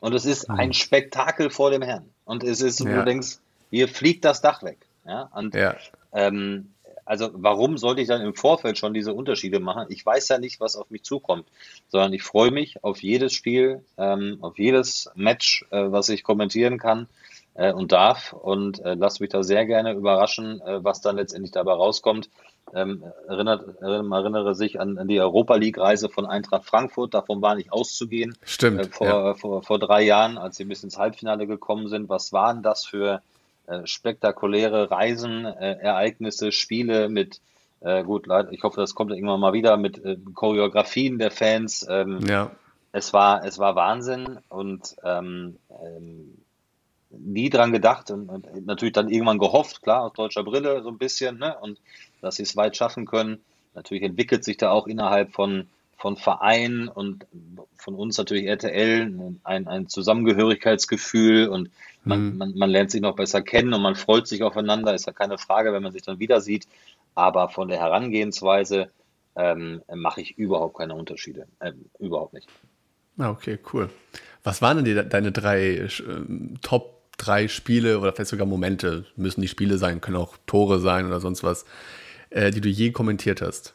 Und es ist ein hm. Spektakel vor dem Herrn. Und es ist, ja. du denkst, hier fliegt das Dach weg. Ja, und ja. Ähm, also warum sollte ich dann im Vorfeld schon diese Unterschiede machen? Ich weiß ja nicht, was auf mich zukommt, sondern ich freue mich auf jedes Spiel, ähm, auf jedes Match, äh, was ich kommentieren kann äh, und darf und äh, lasse mich da sehr gerne überraschen, äh, was dann letztendlich dabei rauskommt. Ähm, erinnert, erinnere sich an, an die Europa League-Reise von Eintracht Frankfurt, davon war nicht auszugehen. Stimmt. Äh, vor, ja. vor, vor drei Jahren, als sie bis ins Halbfinale gekommen sind. Was waren das für äh, spektakuläre Reisen, äh, Ereignisse, Spiele mit äh, gut, ich hoffe, das kommt irgendwann mal wieder mit äh, Choreografien der Fans. Ähm, ja. Es war, es war Wahnsinn und ähm, ähm, nie dran gedacht und, und, natürlich dann irgendwann gehofft, klar, aus deutscher Brille so ein bisschen, ne? Und dass sie es weit schaffen können. Natürlich entwickelt sich da auch innerhalb von, von Vereinen und von uns natürlich RTL ein, ein Zusammengehörigkeitsgefühl und man, mhm. man, man lernt sich noch besser kennen und man freut sich aufeinander, ist ja keine Frage, wenn man sich dann wieder sieht. Aber von der Herangehensweise ähm, mache ich überhaupt keine Unterschiede. Ähm, überhaupt nicht. Ah, okay, cool. Was waren denn die, deine drei äh, Top drei Spiele oder vielleicht sogar Momente, müssen die Spiele sein, können auch Tore sein oder sonst was, äh, die du je kommentiert hast?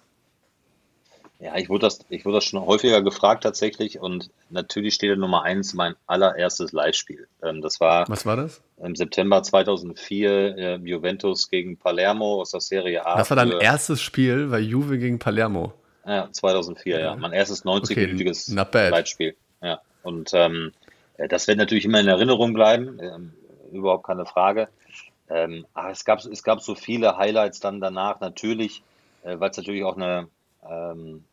Ja, ich wurde, das, ich wurde das schon häufiger gefragt tatsächlich und natürlich steht da Nummer eins mein allererstes Live-Spiel. Ähm, das war, Was war das? Im September 2004 äh, Juventus gegen Palermo aus der Serie A. Das war dein erstes Spiel, weil Juve gegen Palermo. Ja, 2004, ja. Mein erstes 90-minütiges okay, Live-Spiel. Ja, und ähm, äh, das wird natürlich immer in Erinnerung bleiben, ähm, überhaupt keine Frage. Ähm, aber es gab, es gab so viele Highlights dann danach, natürlich, äh, weil es natürlich auch eine, ähm,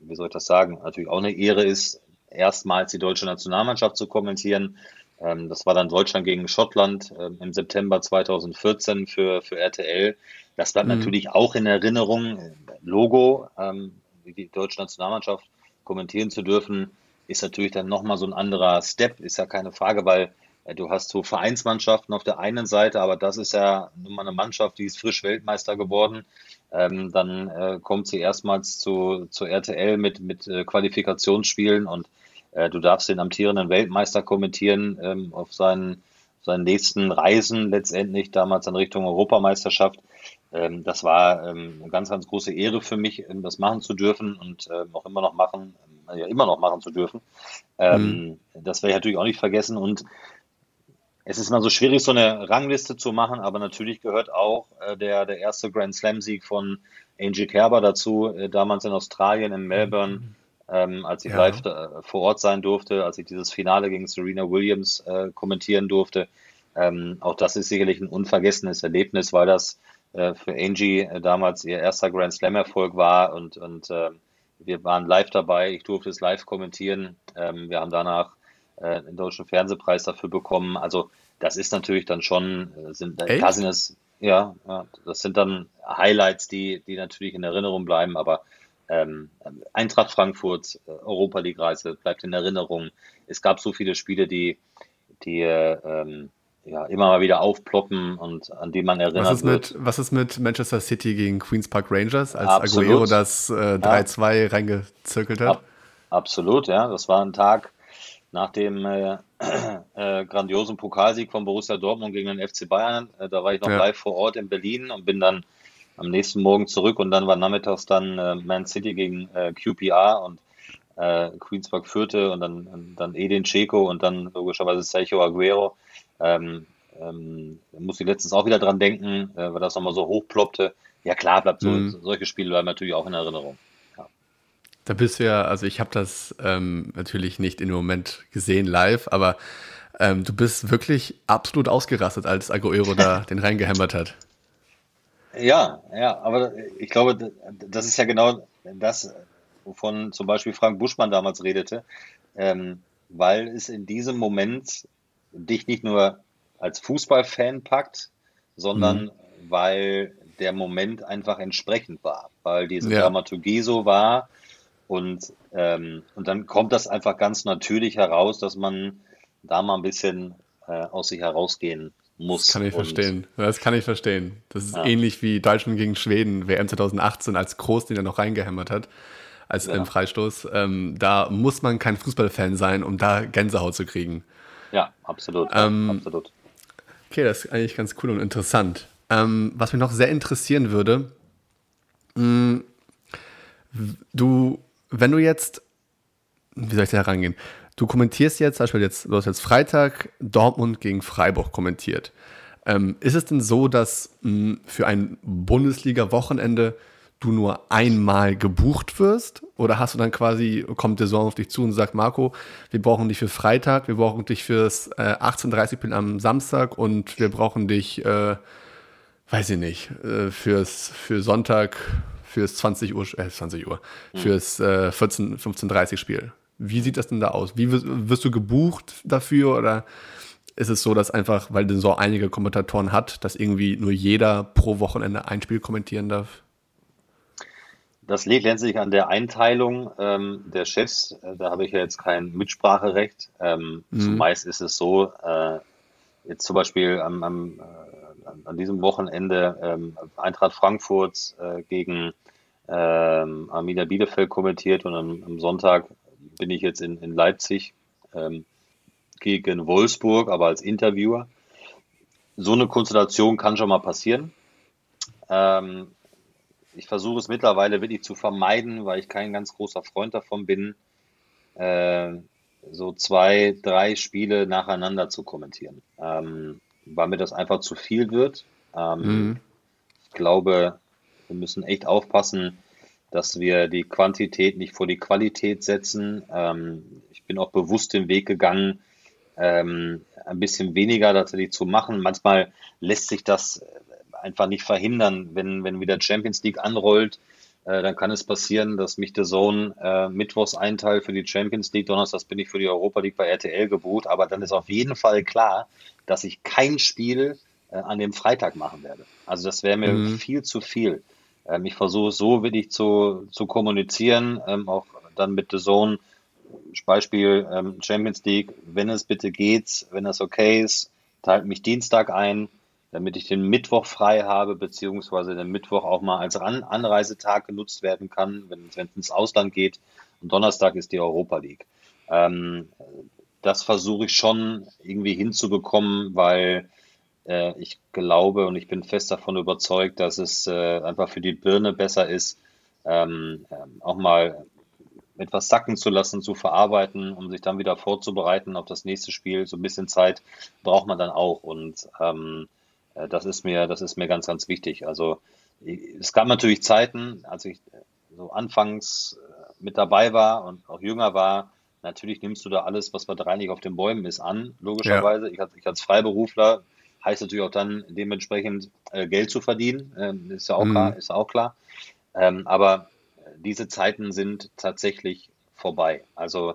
wie soll ich das sagen, natürlich auch eine Ehre ist, erstmals die deutsche Nationalmannschaft zu kommentieren. Ähm, das war dann Deutschland gegen Schottland ähm, im September 2014 für, für RTL. Das bleibt mhm. natürlich auch in Erinnerung. Logo, ähm, die deutsche Nationalmannschaft kommentieren zu dürfen, ist natürlich dann nochmal so ein anderer Step, ist ja keine Frage, weil äh, du hast so Vereinsmannschaften auf der einen Seite, aber das ist ja nun mal eine Mannschaft, die ist frisch Weltmeister geworden. Ähm, dann äh, kommt sie erstmals zu, zu RTL mit, mit äh, Qualifikationsspielen und äh, du darfst den amtierenden Weltmeister kommentieren ähm, auf seinen seinen nächsten Reisen letztendlich, damals in Richtung Europameisterschaft. Ähm, das war ähm, eine ganz, ganz große Ehre für mich, ähm, das machen zu dürfen und ähm, auch immer noch machen, ja immer noch machen zu dürfen. Ähm, mhm. Das werde ich natürlich auch nicht vergessen und es ist immer so schwierig, so eine Rangliste zu machen, aber natürlich gehört auch äh, der, der erste Grand Slam-Sieg von Angie Kerber dazu, äh, damals in Australien, in Melbourne, mhm. ähm, als ich ja. live da, vor Ort sein durfte, als ich dieses Finale gegen Serena Williams äh, kommentieren durfte. Ähm, auch das ist sicherlich ein unvergessenes Erlebnis, weil das äh, für Angie äh, damals ihr erster Grand Slam-Erfolg war und, und äh, wir waren live dabei. Ich durfte es live kommentieren. Ähm, wir haben danach äh, den deutschen Fernsehpreis dafür bekommen. Also das ist natürlich dann schon, äh, sind, klar sind es, ja, ja, das sind dann Highlights, die, die natürlich in Erinnerung bleiben, aber ähm, Eintracht Frankfurt, Europa League Reise bleibt in Erinnerung. Es gab so viele Spiele, die, die ähm, ja, immer mal wieder aufploppen und an die man erinnert was ist wird. Mit, was ist mit Manchester City gegen Queen's Park Rangers, als Absolut. Aguero das äh, 3-2 ja. reingezirkelt hat? Ab, absolut, ja. Das war ein Tag nach dem äh, äh, grandiosen Pokalsieg von Borussia Dortmund gegen den FC Bayern. Äh, da war ich noch ja. live vor Ort in Berlin und bin dann am nächsten Morgen zurück und dann war nachmittags dann äh, Man City gegen äh, QPR und Queens Park führte und dann, dann Edin Dzeko und dann logischerweise Sergio Aguero. Ähm, ähm, muss ich letztens auch wieder dran denken, äh, weil das nochmal so hochploppte. Ja klar, bleibt so, mhm. solche Spiele bleiben natürlich auch in Erinnerung. Ja. Da bist du ja, also ich habe das ähm, natürlich nicht in dem Moment gesehen live, aber ähm, du bist wirklich absolut ausgerastet, als Aguero da den reingehämmert hat. Ja, ja, aber ich glaube, das ist ja genau das, wovon zum Beispiel Frank Buschmann damals redete, ähm, weil es in diesem Moment dich nicht nur als Fußballfan packt, sondern mhm. weil der Moment einfach entsprechend war, weil diese ja. Dramaturgie so war und, ähm, und dann kommt das einfach ganz natürlich heraus, dass man da mal ein bisschen äh, aus sich herausgehen muss. Das kann ich und, verstehen. Das kann ich verstehen. Das ist ja. ähnlich wie Deutschland gegen Schweden, WM 2018, als Groß den er noch reingehämmert hat, als ja. im Freistoß. Ähm, da muss man kein Fußballfan sein, um da Gänsehaut zu kriegen. Ja, absolut. Ähm, absolut. Okay, das ist eigentlich ganz cool und interessant. Ähm, was mich noch sehr interessieren würde, mh, mm, du, wenn du jetzt, wie soll ich da herangehen? Du kommentierst jetzt, zum Beispiel jetzt, du hast jetzt Freitag Dortmund gegen Freiburg kommentiert. Ähm, ist es denn so, dass mh, für ein Bundesliga-Wochenende du nur einmal gebucht wirst? Oder hast du dann quasi, kommt der Saison auf dich zu und sagt, Marco, wir brauchen dich für Freitag, wir brauchen dich fürs äh, 18.30 Uhr am Samstag und wir brauchen dich, äh, weiß ich nicht, äh, fürs, für Sonntag, fürs 20 Uhr, äh, 20 Uhr, mhm. fürs äh, 14, 15.30 Spiel. Wie sieht das denn da aus? Wie wirst, wirst du gebucht dafür oder ist es so, dass einfach, weil den so einige Kommentatoren hat, dass irgendwie nur jeder pro Wochenende ein Spiel kommentieren darf? Das liegt letztlich an der Einteilung ähm, der Chefs. Äh, da habe ich ja jetzt kein Mitspracherecht. Ähm, mhm. Zumeist ist es so, äh, jetzt zum Beispiel am, am, äh, an diesem Wochenende ähm, Eintracht Frankfurt äh, gegen ähm, Arminia Bielefeld kommentiert und am, am, Sonntag bin ich jetzt in, in Leipzig ähm, gegen Wolfsburg, aber als Interviewer. So eine Konstellation kann schon mal passieren. Ähm, ich versuche es mittlerweile wirklich zu vermeiden, weil ich kein ganz großer Freund davon bin, äh, so zwei, drei Spiele nacheinander zu kommentieren, ähm, weil mir das einfach zu viel wird. Ähm, mhm. Ich glaube, wir müssen echt aufpassen, dass wir die Quantität nicht vor die Qualität setzen. Ähm, ich bin auch bewusst den Weg gegangen, ähm, ein bisschen weniger tatsächlich zu machen. Manchmal lässt sich das einfach nicht verhindern, wenn, wenn wieder Champions League anrollt. Äh, dann kann es passieren, dass mich der Zone äh, mittwochs einteilt für die Champions League, donnerstags bin ich für die Europa League bei RTL gebucht, aber dann ist auf jeden Fall klar, dass ich kein Spiel äh, an dem Freitag machen werde. Also das wäre mir mhm. viel zu viel. Ähm, ich versuche so wirklich zu, zu kommunizieren, ähm, auch dann mit The Zone, Beispiel ähm, Champions League, wenn es bitte geht, wenn es okay ist, teilt mich Dienstag ein, damit ich den Mittwoch frei habe, beziehungsweise den Mittwoch auch mal als An Anreisetag genutzt werden kann, wenn es ins Ausland geht. Und Donnerstag ist die Europa League. Ähm, das versuche ich schon irgendwie hinzubekommen, weil äh, ich glaube und ich bin fest davon überzeugt, dass es äh, einfach für die Birne besser ist, ähm, ähm, auch mal etwas sacken zu lassen, zu verarbeiten, um sich dann wieder vorzubereiten auf das nächste Spiel. So ein bisschen Zeit braucht man dann auch. Und ähm, äh, das ist mir, das ist mir ganz, ganz wichtig. Also es gab natürlich Zeiten, als ich so anfangs äh, mit dabei war und auch jünger war, natürlich nimmst du da alles, was bei drei nicht auf den Bäumen ist, an, logischerweise. Ja. Ich, als, ich als Freiberufler heißt natürlich auch dann dementsprechend äh, Geld zu verdienen, ähm, ist ja auch mhm. klar, ist auch klar. Ähm, aber diese Zeiten sind tatsächlich vorbei. Also,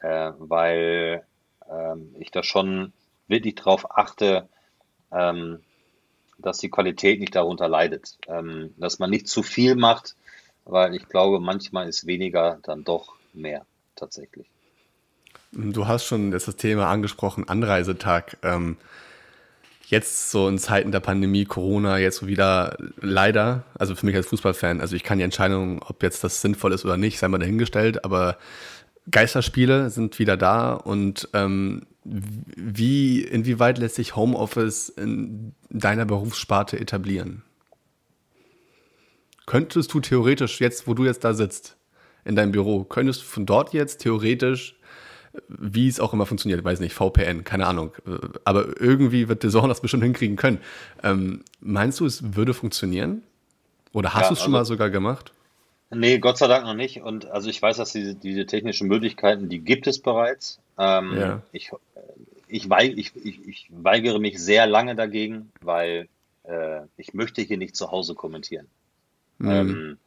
äh, weil ähm, ich da schon wirklich darauf achte, ähm, dass die Qualität nicht darunter leidet. Ähm, dass man nicht zu viel macht, weil ich glaube, manchmal ist weniger dann doch mehr tatsächlich. Du hast schon das Thema angesprochen, Anreisetag. Ähm, jetzt so in Zeiten der Pandemie, Corona, jetzt wieder leider, also für mich als Fußballfan, also ich kann die Entscheidung, ob jetzt das sinnvoll ist oder nicht, sei mal dahingestellt, aber Geisterspiele sind wieder da und ähm, wie, inwieweit lässt sich Homeoffice in deiner Berufssparte etablieren? Könntest du theoretisch jetzt, wo du jetzt da sitzt, in deinem Büro, könntest du von dort jetzt theoretisch wie es auch immer funktioniert, weiß nicht, VPN, keine Ahnung. Aber irgendwie wird Design das bestimmt hinkriegen können. Ähm, meinst du, es würde funktionieren? Oder hast ja, du es schon also, mal sogar gemacht? Nee, Gott sei Dank noch nicht. Und also ich weiß, dass diese, diese technischen Möglichkeiten, die gibt es bereits. Ähm, ja. ich, ich, weig, ich, ich, weigere mich sehr lange dagegen, weil äh, ich möchte hier nicht zu Hause kommentieren. Mhm. Ähm,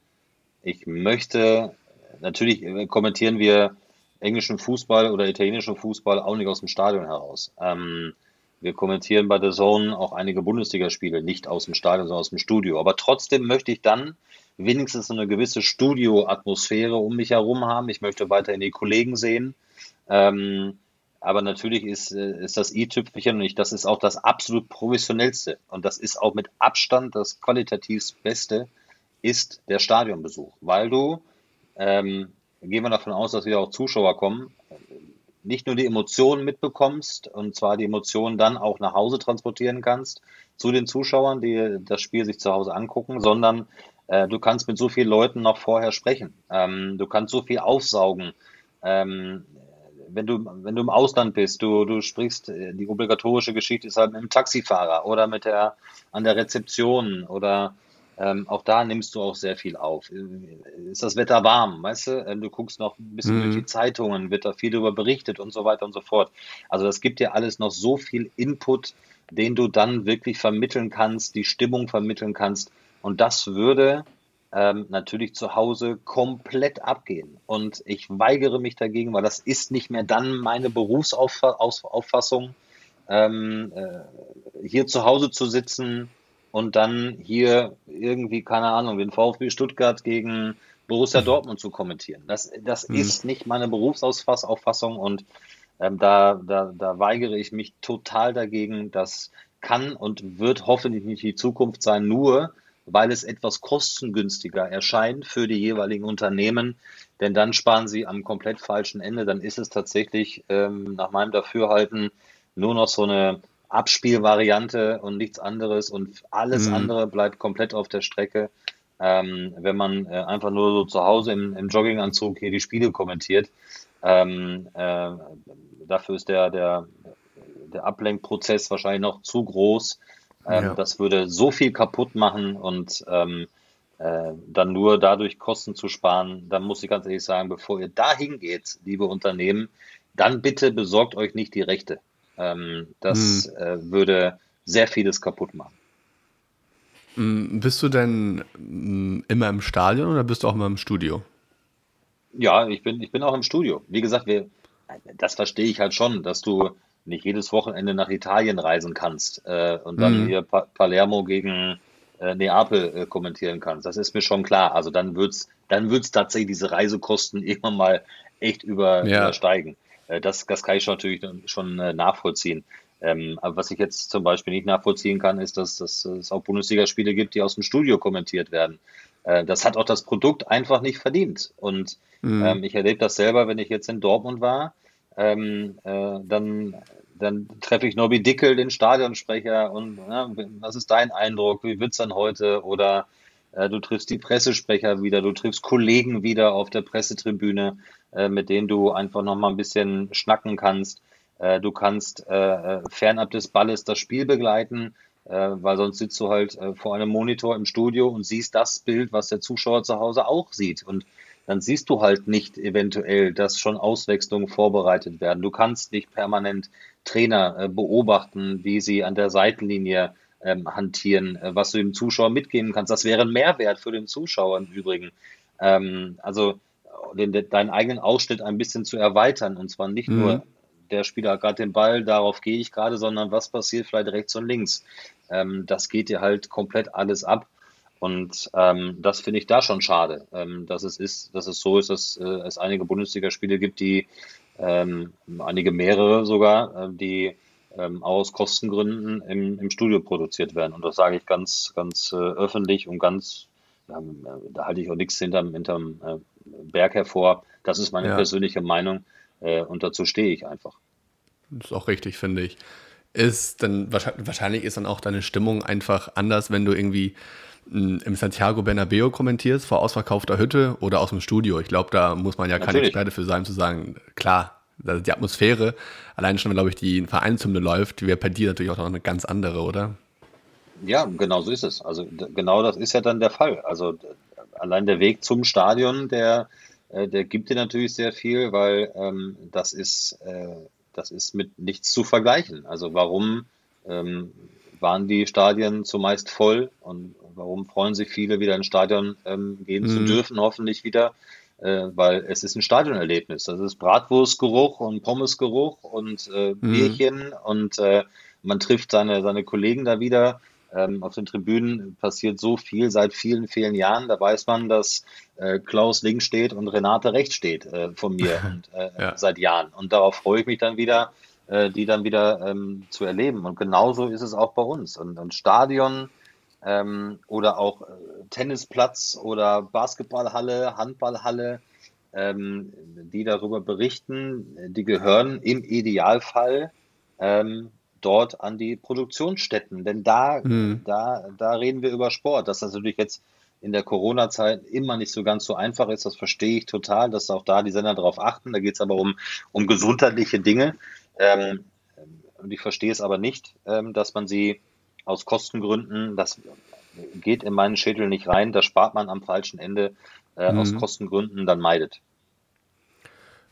ich möchte, natürlich kommentieren wir englischen Fußball oder italienischen Fußball auch nicht aus dem Stadion heraus. Ähm, wir kommentieren bei der Zone auch einige Bundesligaspiele nicht aus dem Stadion, sondern aus dem Studio. Aber trotzdem möchte ich dann wenigstens eine gewisse Studioatmosphäre um mich herum haben. Ich möchte weiterhin die Kollegen sehen. Ähm, aber natürlich ist, äh, ist das i-Tüpfelchen und das ist auch das absolut professionellste und das ist auch mit Abstand das qualitativ Beste, ist der Stadionbesuch, weil du ähm, gehen wir davon aus, dass wieder auch Zuschauer kommen, nicht nur die Emotionen mitbekommst und zwar die Emotionen dann auch nach Hause transportieren kannst zu den Zuschauern, die das Spiel sich zu Hause angucken, sondern äh, du kannst mit so vielen Leuten noch vorher sprechen. Ähm, du kannst so viel aufsaugen. Ähm, wenn du, wenn du im Ausland bist, du, du sprichst, äh, die obligatorische Geschichte ist halt mit dem Taxifahrer oder mit der, an der Rezeption oder ähm, auch da nimmst du auch sehr viel auf. Ist das Wetter warm, weißt du? Ähm, du guckst noch ein bisschen mhm. durch die Zeitungen, wird da viel darüber berichtet und so weiter und so fort. Also das gibt dir alles noch so viel Input, den du dann wirklich vermitteln kannst, die Stimmung vermitteln kannst. Und das würde ähm, natürlich zu Hause komplett abgehen. Und ich weigere mich dagegen, weil das ist nicht mehr dann meine Berufsauffassung, ähm, äh, hier zu Hause zu sitzen, und dann hier irgendwie, keine Ahnung, den VfB Stuttgart gegen Borussia Dortmund zu kommentieren. Das, das mhm. ist nicht meine Berufsauffassung und ähm, da, da, da weigere ich mich total dagegen. Das kann und wird hoffentlich nicht die Zukunft sein, nur weil es etwas kostengünstiger erscheint für die jeweiligen Unternehmen, denn dann sparen sie am komplett falschen Ende. Dann ist es tatsächlich ähm, nach meinem Dafürhalten nur noch so eine Abspielvariante und nichts anderes und alles mhm. andere bleibt komplett auf der Strecke. Ähm, wenn man äh, einfach nur so zu Hause im, im Jogginganzug hier die Spiele kommentiert. Ähm, äh, dafür ist der, der, der Ablenkprozess wahrscheinlich noch zu groß. Ähm, ja. Das würde so viel kaputt machen und ähm, äh, dann nur dadurch Kosten zu sparen, dann muss ich ganz ehrlich sagen, bevor ihr da hingeht, liebe Unternehmen, dann bitte besorgt euch nicht die Rechte. Ähm, das hm. äh, würde sehr vieles kaputt machen. Hm, bist du denn hm, immer im Stadion oder bist du auch immer im Studio? Ja, ich bin, ich bin auch im Studio. Wie gesagt, wir, das verstehe ich halt schon, dass du nicht jedes Wochenende nach Italien reisen kannst äh, und dann mhm. hier pa Palermo gegen äh, Neapel äh, kommentieren kannst. Das ist mir schon klar. Also dann wird's, dann wird's tatsächlich diese Reisekosten irgendwann mal echt über, ja. übersteigen. Äh, das, das kann ich schon natürlich schon äh, nachvollziehen. Ähm, aber was ich jetzt zum Beispiel nicht nachvollziehen kann, ist, dass, dass es auch Bundesligaspiele gibt, die aus dem Studio kommentiert werden. Äh, das hat auch das Produkt einfach nicht verdient. Und mhm. ähm, ich erlebe das selber, wenn ich jetzt in Dortmund war. Ähm, äh, dann, dann treffe ich Nobby Dickel, den Stadionsprecher, und ja, was ist dein Eindruck? Wie wird es dann heute? Oder äh, du triffst die Pressesprecher wieder, du triffst Kollegen wieder auf der Pressetribüne, äh, mit denen du einfach nochmal ein bisschen schnacken kannst. Äh, du kannst äh, äh, fernab des Balles das Spiel begleiten, weil sonst sitzt du halt vor einem Monitor im Studio und siehst das Bild, was der Zuschauer zu Hause auch sieht. Und dann siehst du halt nicht eventuell, dass schon Auswechslungen vorbereitet werden. Du kannst nicht permanent Trainer beobachten, wie sie an der Seitenlinie ähm, hantieren, äh, was du dem Zuschauer mitgeben kannst. Das wäre ein Mehrwert für den Zuschauer im Übrigen. Ähm, also den, deinen eigenen Ausschnitt ein bisschen zu erweitern und zwar nicht mhm. nur der Spieler hat gerade den Ball, darauf gehe ich gerade, sondern was passiert vielleicht rechts und links. Ähm, das geht dir halt komplett alles ab. Und ähm, das finde ich da schon schade, ähm, dass es ist, dass es so ist, dass äh, es einige Bundesligaspiele gibt, die ähm, einige mehrere sogar, äh, die ähm, aus Kostengründen im, im Studio produziert werden. Und das sage ich ganz, ganz äh, öffentlich und ganz, ja, da halte ich auch nichts hinterm, hinterm äh, Berg hervor. Das ist meine ja. persönliche Meinung äh, und dazu stehe ich einfach. Das ist auch richtig, finde ich. Ist dann wahrscheinlich ist dann auch deine Stimmung einfach anders, wenn du irgendwie im Santiago Bernabeo kommentierst, vor ausverkaufter Hütte oder aus dem Studio. Ich glaube, da muss man ja Natürlich. keine Experte für sein, zu sagen, klar, also die Atmosphäre, allein schon, wenn, glaube ich, die Vereinshymne läuft, wäre bei dir natürlich auch noch eine ganz andere, oder? Ja, genau so ist es. Also genau das ist ja dann der Fall. Also allein der Weg zum Stadion, der, äh, der gibt dir natürlich sehr viel, weil ähm, das ist, äh, das ist mit nichts zu vergleichen. Also warum ähm, waren die Stadien zumeist voll und warum freuen sich viele wieder ins Stadion ähm, gehen mhm. zu dürfen, hoffentlich wieder? äh, weil es ist ein Stadionerlebnis. Das ist Bratwurstgeruch und Pommesgeruch und äh, mhm. Bierchen und äh, man trifft seine, seine Kollegen da wieder. Ähm, auf den Tribünen passiert so viel seit vielen, vielen Jahren. Da weiß man, dass äh, Klaus links steht und Renate rechts steht äh, von mir und, äh, ja. seit Jahren. Und darauf freue ich mich dann wieder, äh, die dann wieder ähm, zu erleben. Und genauso ist es auch bei uns. Und ein Stadion ähm, oder auch äh, Tennisplatz oder Basketballhalle, Handballhalle, ähm, die darüber berichten, die gehören im Idealfall ähm, dort an die Produktionsstätten. Denn da, mhm. da, da reden wir über Sport. Das ist natürlich jetzt in der Corona-Zeit immer nicht so ganz so einfach ist. Das verstehe ich total, dass auch da die Sender darauf achten. Da geht es aber um, um gesundheitliche Dinge. Ähm, und ich verstehe es aber nicht, ähm, dass man sie aus Kostengründen, das geht in meinen Schädel nicht rein, das spart man am falschen Ende äh, mhm. aus Kostengründen dann meidet.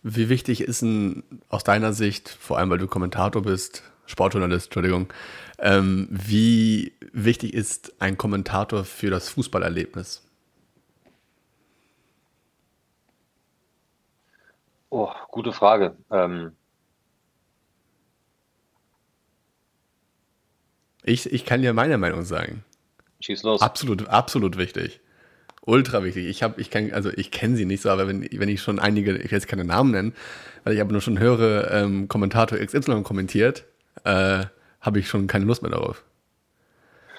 Wie wichtig ist denn aus deiner Sicht, vor allem weil du Kommentator bist, Sportjournalist, Entschuldigung, ähm, wie wichtig ist ein Kommentator für das Fußballerlebnis? Oh, gute Frage. Ähm, Ich, ich kann dir meine Meinung sagen. Schieß los. Absolut, absolut wichtig. Ultra wichtig. Ich habe, ich kann, also ich kenne sie nicht so, aber wenn, wenn ich schon einige, ich will jetzt keine Namen nennen, weil ich aber nur schon höre, ähm, Kommentator XY kommentiert, äh, habe ich schon keine Lust mehr darauf.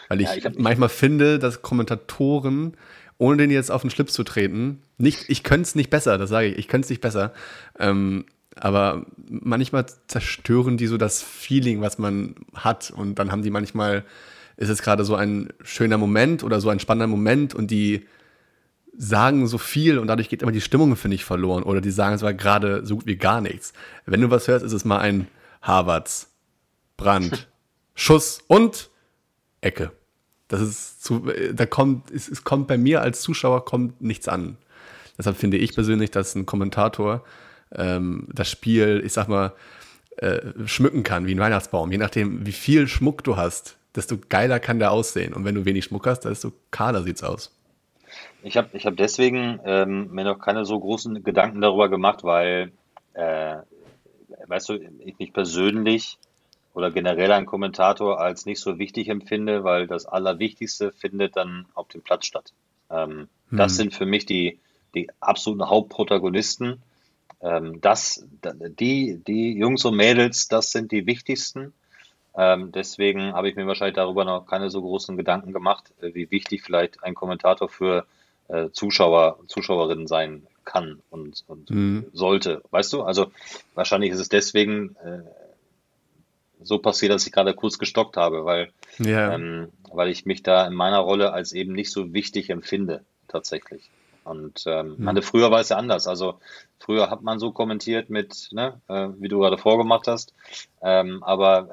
Weil ich, ja, ich manchmal finde, dass Kommentatoren, ohne den jetzt auf den Schlips zu treten, nicht, ich könnte es nicht besser, das sage ich, ich könnte es nicht besser, ähm, aber manchmal zerstören die so das Feeling, was man hat. Und dann haben die manchmal, ist es gerade so ein schöner Moment oder so ein spannender Moment und die sagen so viel und dadurch geht immer die Stimmung, finde ich, verloren. Oder die sagen zwar gerade so gut wie gar nichts. Wenn du was hörst, ist es mal ein Harvards, Brand, Schuss und Ecke. Das ist zu, da kommt, es, es kommt bei mir als Zuschauer kommt nichts an. Deshalb finde ich persönlich, dass ein Kommentator ähm, das Spiel, ich sag mal, äh, schmücken kann, wie ein Weihnachtsbaum. Je nachdem, wie viel Schmuck du hast, desto geiler kann der aussehen. Und wenn du wenig Schmuck hast, desto kahler sieht's aus. Ich habe ich hab deswegen ähm, mir noch keine so großen Gedanken darüber gemacht, weil, äh, weißt du, ich mich persönlich oder generell ein Kommentator als nicht so wichtig empfinde, weil das Allerwichtigste findet dann auf dem Platz statt. Ähm, hm. Das sind für mich die, die absoluten Hauptprotagonisten ähm, das, die, die Jungs und Mädels, das sind die wichtigsten. Ähm, deswegen habe ich mir wahrscheinlich darüber noch keine so großen Gedanken gemacht, äh, wie wichtig vielleicht ein Kommentator für äh, Zuschauer und Zuschauerinnen sein kann und, und mhm. sollte. Weißt du? Also wahrscheinlich ist es deswegen äh, so passiert, dass ich gerade kurz gestockt habe, weil, ja. ähm, weil ich mich da in meiner Rolle als eben nicht so wichtig empfinde, tatsächlich. Und ähm, mhm. meine, früher war es ja anders. Also früher hat man so kommentiert mit, ne, äh, wie du gerade vorgemacht hast. Ähm, aber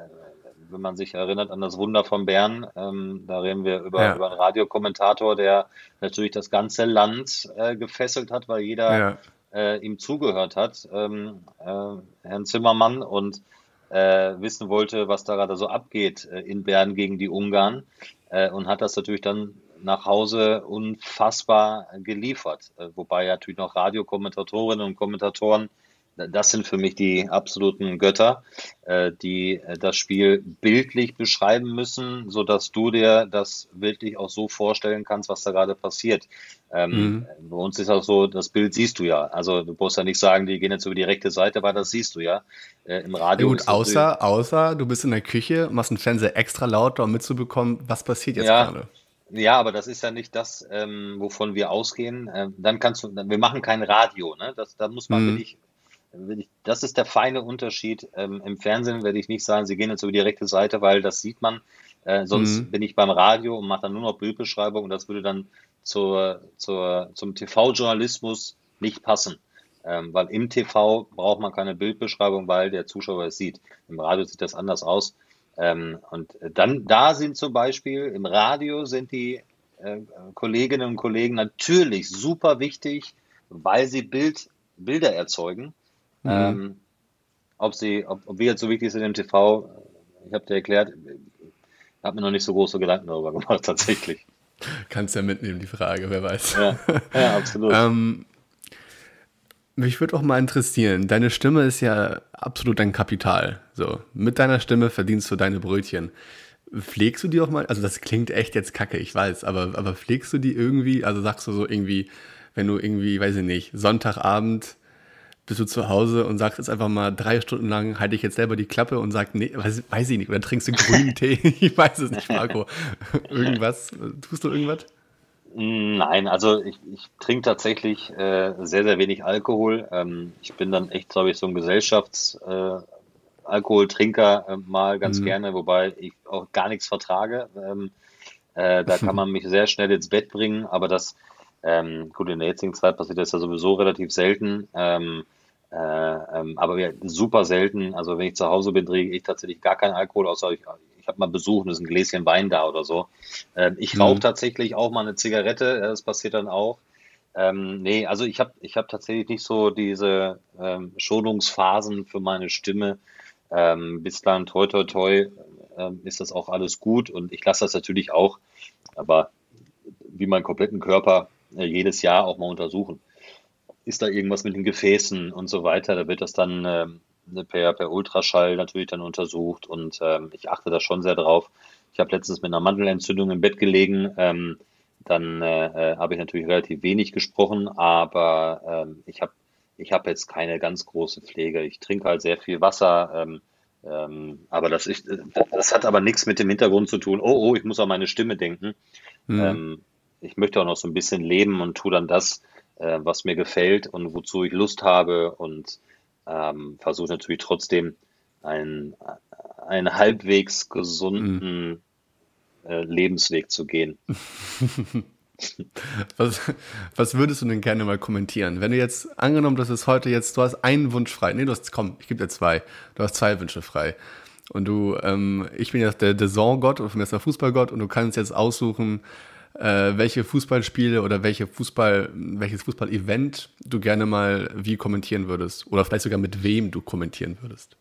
wenn man sich erinnert an das Wunder von Bern, ähm, da reden wir über, ja. über einen Radiokommentator, der natürlich das ganze Land äh, gefesselt hat, weil jeder ja. äh, ihm zugehört hat, ähm, äh, Herrn Zimmermann, und äh, wissen wollte, was da gerade so abgeht äh, in Bern gegen die Ungarn äh, und hat das natürlich dann nach Hause unfassbar geliefert. wobei natürlich noch Radiokommentatorinnen und Kommentatoren das sind für mich die absoluten Götter, äh, die äh, das Spiel bildlich beschreiben müssen, so dass du dir das bildlich auch so vorstellen kannst, was da gerade passiert. Ähm, mhm. Bei uns ist auch so, das Bild siehst du ja. Also du musst ja nicht sagen, die gehen jetzt über die rechte Seite, weil das siehst du ja. Äh, Im Radio. Ja, gut, außer, außer du bist in der Küche, machst einen Fernseher extra lauter, um mitzubekommen, was passiert jetzt ja. gerade. Ja, aber das ist ja nicht das, ähm, wovon wir ausgehen. Ähm, dann kannst du, wir machen kein Radio, ne? Das, da muss man mhm. wirklich ich, das ist der feine Unterschied. Ähm, Im Fernsehen werde ich nicht sagen, Sie gehen jetzt über die direkte Seite, weil das sieht man. Äh, sonst mhm. bin ich beim Radio und mache dann nur noch Bildbeschreibung und das würde dann zur, zur, zum TV-Journalismus nicht passen. Ähm, weil im TV braucht man keine Bildbeschreibung, weil der Zuschauer es sieht. Im Radio sieht das anders aus. Ähm, und dann, da sind zum Beispiel im Radio sind die äh, Kolleginnen und Kollegen natürlich super wichtig, weil sie Bild, Bilder erzeugen. Mhm. Ähm, ob, sie, ob, ob wir jetzt so wichtig sind im TV, ich habe dir erklärt, ich habe mir noch nicht so große Gedanken darüber gemacht, tatsächlich. Kannst ja mitnehmen, die Frage, wer weiß. Ja, ja absolut. ähm, mich würde auch mal interessieren, deine Stimme ist ja absolut dein Kapital. So, mit deiner Stimme verdienst du deine Brötchen. Pflegst du die auch mal? Also, das klingt echt jetzt kacke, ich weiß, aber, aber pflegst du die irgendwie? Also, sagst du so irgendwie, wenn du irgendwie, weiß ich nicht, Sonntagabend bist du zu Hause und sagst jetzt einfach mal drei Stunden lang, halte ich jetzt selber die Klappe und sag, nee, weiß, weiß ich nicht, oder trinkst du grünen Tee? ich weiß es nicht, Marco. irgendwas? Tust du irgendwas? Nein, also ich, ich trinke tatsächlich äh, sehr, sehr wenig Alkohol. Ähm, ich bin dann echt, glaube ich, so ein Gesellschaftsalkoholtrinker äh, äh, mal ganz mhm. gerne, wobei ich auch gar nichts vertrage. Ähm, äh, da kann man mich sehr schnell ins Bett bringen, aber das ähm, gut, in der jetzigen Zeit passiert das ja sowieso relativ selten. Ähm, äh, ähm, aber ja, super selten. Also wenn ich zu Hause bin, trinke ich tatsächlich gar keinen Alkohol, außer ich, ich habe mal Besuch und ist ein Gläschen Wein da oder so. Ähm, ich rauche mhm. tatsächlich auch mal eine Zigarette, das passiert dann auch. Ähm, nee, also ich habe ich hab tatsächlich nicht so diese ähm, Schonungsphasen für meine Stimme. Ähm, bislang toi toi toi ähm, ist das auch alles gut und ich lasse das natürlich auch, aber wie meinen kompletten Körper äh, jedes Jahr auch mal untersuchen. Ist da irgendwas mit den Gefäßen und so weiter? Da wird das dann ähm, per, per Ultraschall natürlich dann untersucht und ähm, ich achte da schon sehr drauf. Ich habe letztens mit einer Mandelentzündung im Bett gelegen. Ähm, dann äh, äh habe ich natürlich relativ wenig gesprochen, aber ähm, ich habe ich hab jetzt keine ganz große Pflege. Ich trinke halt sehr viel Wasser. Ähm, ähm, aber das, ist, das hat aber nichts mit dem Hintergrund zu tun. Oh, oh, ich muss an meine Stimme denken. Mhm. Ähm, ich möchte auch noch so ein bisschen leben und tue dann das, äh, was mir gefällt und wozu ich Lust habe und ähm, versuche natürlich trotzdem einen, einen halbwegs gesunden mhm. äh, Lebensweg zu gehen. was, was würdest du denn gerne mal kommentieren? Wenn du jetzt, angenommen, dass es heute jetzt, du hast einen Wunsch frei, nee, du hast, komm, ich gebe dir zwei, du hast zwei Wünsche frei. Und du, ähm, ich bin jetzt der, Saison-Gott und mir ist der Fußballgott und du kannst jetzt aussuchen, äh, welche Fußballspiele oder welche Fußball, welches Fußball-Event du gerne mal wie kommentieren würdest. Oder vielleicht sogar mit wem du kommentieren würdest.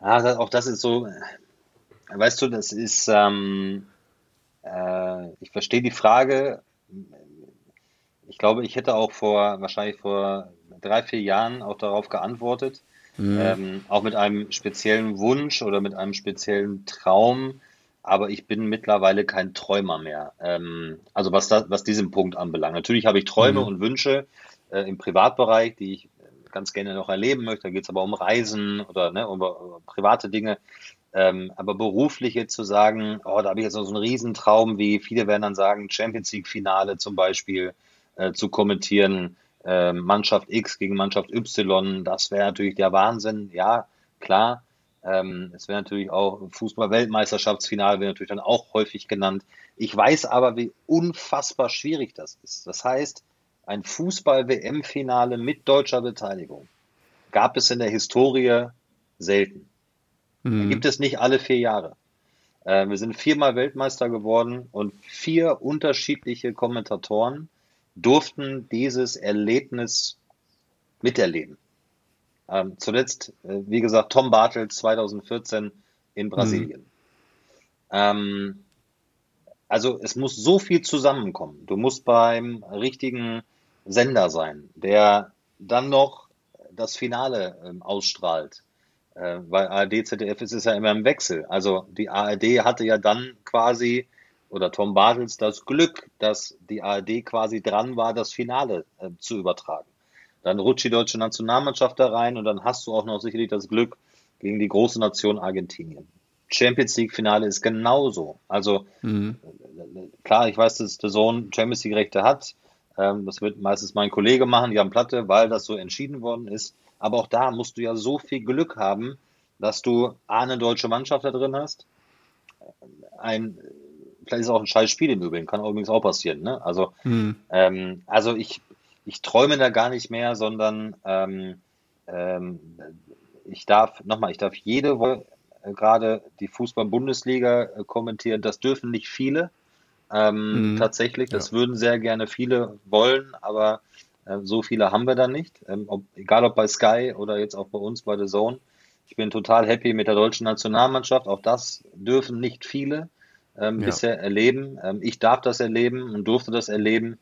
Ja, auch das ist so, weißt du, das ist, ähm, äh, ich verstehe die Frage. Ich glaube, ich hätte auch vor, wahrscheinlich vor drei, vier Jahren auch darauf geantwortet. Mhm. Ähm, auch mit einem speziellen Wunsch oder mit einem speziellen Traum, aber ich bin mittlerweile kein Träumer mehr. Ähm, also was, das, was diesen Punkt anbelangt. Natürlich habe ich Träume mhm. und Wünsche äh, im Privatbereich, die ich ganz gerne noch erleben möchte. Da geht es aber um Reisen oder ne, um, um private Dinge. Ähm, aber beruflich jetzt zu sagen, oh, da habe ich jetzt noch so einen Riesentraum, wie viele werden dann sagen, Champions League-Finale zum Beispiel äh, zu kommentieren, äh, Mannschaft X gegen Mannschaft Y, das wäre natürlich der Wahnsinn. Ja, klar. Ähm, es wäre natürlich auch Fußball-Weltmeisterschaftsfinale, wäre natürlich dann auch häufig genannt. Ich weiß aber, wie unfassbar schwierig das ist. Das heißt, ein Fußball-WM-Finale mit deutscher Beteiligung gab es in der Historie selten. Mhm. Gibt es nicht alle vier Jahre. Äh, wir sind viermal Weltmeister geworden und vier unterschiedliche Kommentatoren durften dieses Erlebnis miterleben. Ähm, zuletzt, äh, wie gesagt, Tom Bartels 2014 in Brasilien. Mhm. Ähm, also es muss so viel zusammenkommen. Du musst beim richtigen Sender sein, der dann noch das Finale ähm, ausstrahlt. Äh, weil ARD, ZDF ist es ja immer im Wechsel. Also die ARD hatte ja dann quasi, oder Tom Bartels, das Glück, dass die ARD quasi dran war, das Finale äh, zu übertragen. Dann rutscht die deutsche Nationalmannschaft da rein und dann hast du auch noch sicherlich das Glück gegen die große Nation Argentinien. Champions League Finale ist genauso. Also mhm. klar, ich weiß, dass der Sohn Champions League Rechte hat. Ähm, das wird meistens mein Kollege machen, Jan Platte, weil das so entschieden worden ist. Aber auch da musst du ja so viel Glück haben, dass du eine deutsche Mannschaft da drin hast. Ein, vielleicht ist es auch ein scheiß Spiel im Übrigen, kann übrigens auch passieren. Ne? Also, mhm. ähm, also ich, ich träume da gar nicht mehr, sondern ähm, ähm, ich darf, nochmal, ich darf jede Woche äh, gerade die Fußball-Bundesliga äh, kommentieren. Das dürfen nicht viele. Ähm, mhm. Tatsächlich, das ja. würden sehr gerne viele wollen, aber äh, so viele haben wir da nicht. Ähm, ob, egal ob bei Sky oder jetzt auch bei uns bei The Zone. Ich bin total happy mit der deutschen Nationalmannschaft. Auch das dürfen nicht viele ähm, ja. bisher erleben. Ähm, ich darf das erleben und durfte das erleben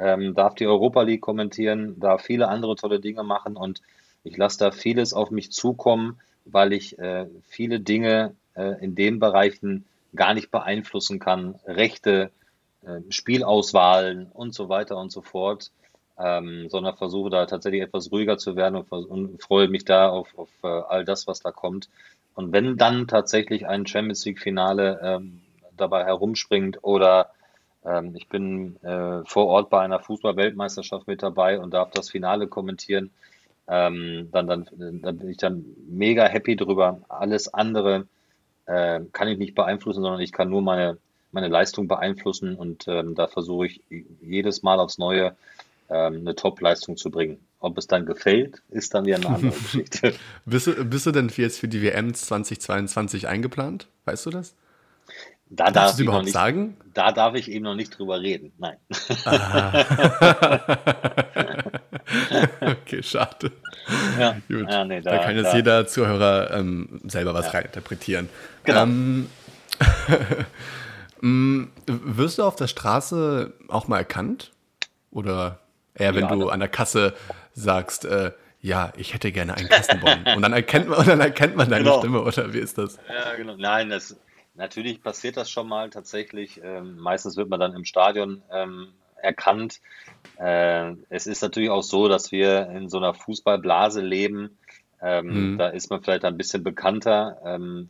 ähm, darf die Europa League kommentieren, darf viele andere tolle Dinge machen und ich lasse da vieles auf mich zukommen, weil ich äh, viele Dinge äh, in den Bereichen gar nicht beeinflussen kann. Rechte, äh, Spielauswahlen und so weiter und so fort. Ähm, sondern versuche da tatsächlich etwas ruhiger zu werden und, und freue mich da auf, auf äh, all das, was da kommt. Und wenn dann tatsächlich ein Champions League Finale ähm, dabei herumspringt oder ähm, ich bin äh, vor Ort bei einer Fußball-Weltmeisterschaft mit dabei und darf das Finale kommentieren. Ähm, dann, dann, dann bin ich dann mega happy drüber. Alles andere äh, kann ich nicht beeinflussen, sondern ich kann nur meine, meine Leistung beeinflussen und ähm, da versuche ich jedes Mal aufs Neue ähm, eine Top-Leistung zu bringen. Ob es dann gefällt, ist dann wieder eine andere Geschichte. bist, du, bist du denn jetzt für die WM 2022 eingeplant? Weißt du das? Da Darfst darf du überhaupt nicht, sagen? Da darf ich eben noch nicht drüber reden. Nein. Ah. okay, schade. Ja. Ja, nee, da, da, kann jetzt da. jeder Zuhörer ähm, selber was ja. reininterpretieren. Genau. Ähm, mm, wirst du auf der Straße auch mal erkannt? Oder eher, wenn du an der Kasse sagst, äh, ja, ich hätte gerne einen Kassenbon. und dann erkennt man, und dann erkennt man deine genau. Stimme, oder wie ist das? Ja, genau. Nein, das Natürlich passiert das schon mal tatsächlich. Ähm, meistens wird man dann im Stadion ähm, erkannt. Äh, es ist natürlich auch so, dass wir in so einer Fußballblase leben. Ähm, mhm. Da ist man vielleicht ein bisschen bekannter, ähm,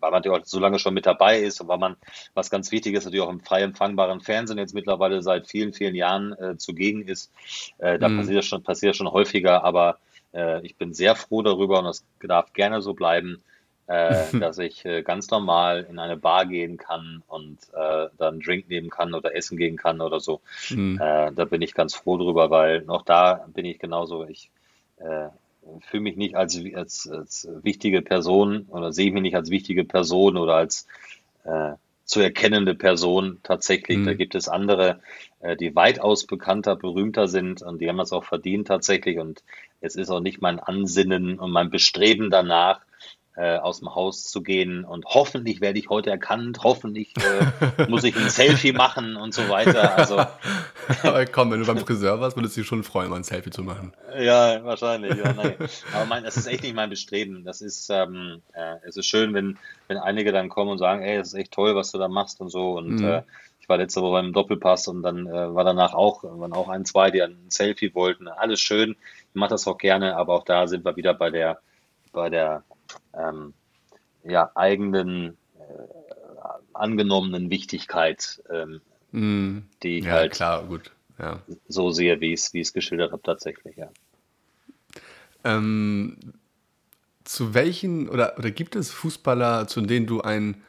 weil man natürlich auch so lange schon mit dabei ist und weil man, was ganz wichtig ist, natürlich auch im frei empfangbaren Fernsehen jetzt mittlerweile seit vielen, vielen Jahren äh, zugegen ist. Äh, da mhm. passiert das schon, passiert schon häufiger, aber äh, ich bin sehr froh darüber und das darf gerne so bleiben, äh, dass ich äh, ganz normal in eine Bar gehen kann und äh, dann Drink nehmen kann oder essen gehen kann oder so. Mhm. Äh, da bin ich ganz froh drüber, weil noch da bin ich genauso. Ich äh, fühle mich nicht als, als, als wichtige Person oder sehe mich nicht als wichtige Person oder als äh, zu erkennende Person tatsächlich. Mhm. Da gibt es andere, äh, die weitaus bekannter, berühmter sind und die haben das auch verdient tatsächlich. Und es ist auch nicht mein Ansinnen und mein Bestreben danach, äh, aus dem Haus zu gehen und hoffentlich werde ich heute erkannt, hoffentlich äh, muss ich ein Selfie machen und so weiter. Also, Aber komm, wenn du beim Friseur warst, würdest du dich schon freuen, mal ein Selfie zu machen. Ja, wahrscheinlich. Ja. Aber mein, das ist echt nicht mein Bestreben. Das ist, ähm, äh, es ist schön, wenn, wenn einige dann kommen und sagen, ey, das ist echt toll, was du da machst und so. Und mhm. äh, ich war letzte Woche im Doppelpass und dann äh, war danach auch, waren auch ein, zwei, die ein Selfie wollten. Alles schön. Ich mache das auch gerne, aber auch da sind wir wieder bei der, bei der ähm, ja, eigenen äh, angenommenen Wichtigkeit, ähm, mm, die ich ja, halt klar, gut. Ja. so sehe, wie ich es wie ich es geschildert habe, tatsächlich, ja. Ähm, zu welchen oder, oder gibt es Fußballer, zu denen du einen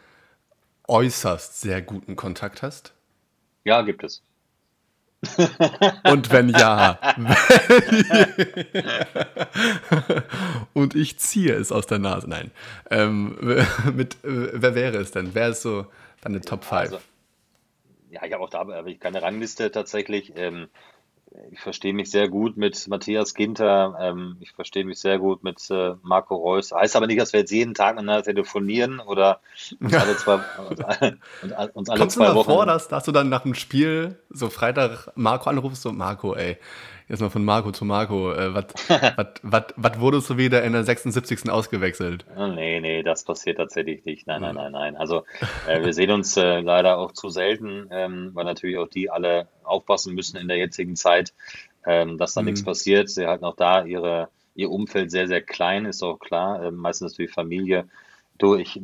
äußerst sehr guten Kontakt hast? Ja, gibt es. Und wenn ja, und ich ziehe es aus der Nase. Nein. Ähm, mit, wer wäre es denn? Wer ist so deine Top 5? Also, ja, ich habe auch da habe ich keine Rangliste tatsächlich. Ähm, ich verstehe mich sehr gut mit Matthias Ginter. Ähm, ich verstehe mich sehr gut mit äh, Marco Reus. Heißt aber nicht, dass wir jetzt jeden Tag miteinander telefonieren oder uns alle zwei, uns, uns, uns alle Kommst du zwei mal Wochen. vor, dass, dass du dann nach dem Spiel so Freitag Marco anrufst, so Marco, ey, jetzt mal von Marco zu Marco, äh, was wurdest du wieder in der 76. ausgewechselt? Nee, nee, das passiert tatsächlich nicht. Nein, nein, nein, nein. Also äh, wir sehen uns äh, leider auch zu selten, ähm, weil natürlich auch die alle aufpassen müssen in der jetzigen Zeit, ähm, dass da Mhm. nichts passiert. Sie halten auch da ihre, ihr Umfeld sehr, sehr klein, ist auch klar. Ähm, meistens natürlich Familie. Du, ich,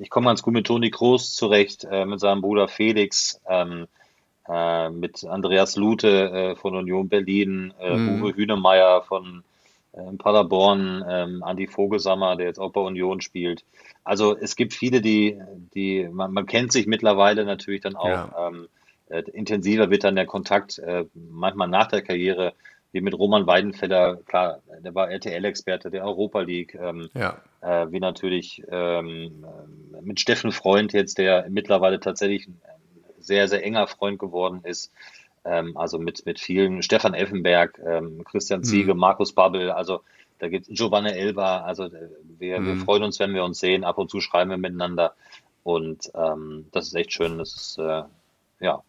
ich komme ganz gut mit Toni Kroos zurecht, äh, mit seinem Bruder Felix, ähm, äh, mit Andreas Lute äh, von Union Berlin, äh, Mhm. Uwe Hünemeyer von äh, Paderborn, ähm, Andi Vogelsammer, der jetzt auch bei Union spielt. Also es gibt viele, die, die man, man kennt sich mittlerweile natürlich dann auch. Ja. Ähm, äh, intensiver wird dann der Kontakt, äh, manchmal nach der Karriere, wie mit Roman Weidenfeller, klar, der war RTL-Experte der Europa League, ähm, Ja, äh, wie natürlich ähm, äh, mit Steffen Freund jetzt, der mittlerweile tatsächlich sehr, sehr enger Freund geworden ist. Ähm, also mit, mit vielen, Stefan Effenberg, ähm, Christian Ziege, Mhm. Markus Babbel, also da gibt es Giovanna Elba, also äh, wir, wir Mhm. freuen uns, wenn wir uns sehen, ab und zu schreiben wir miteinander und ähm, das ist echt schön, das ist, äh, ja.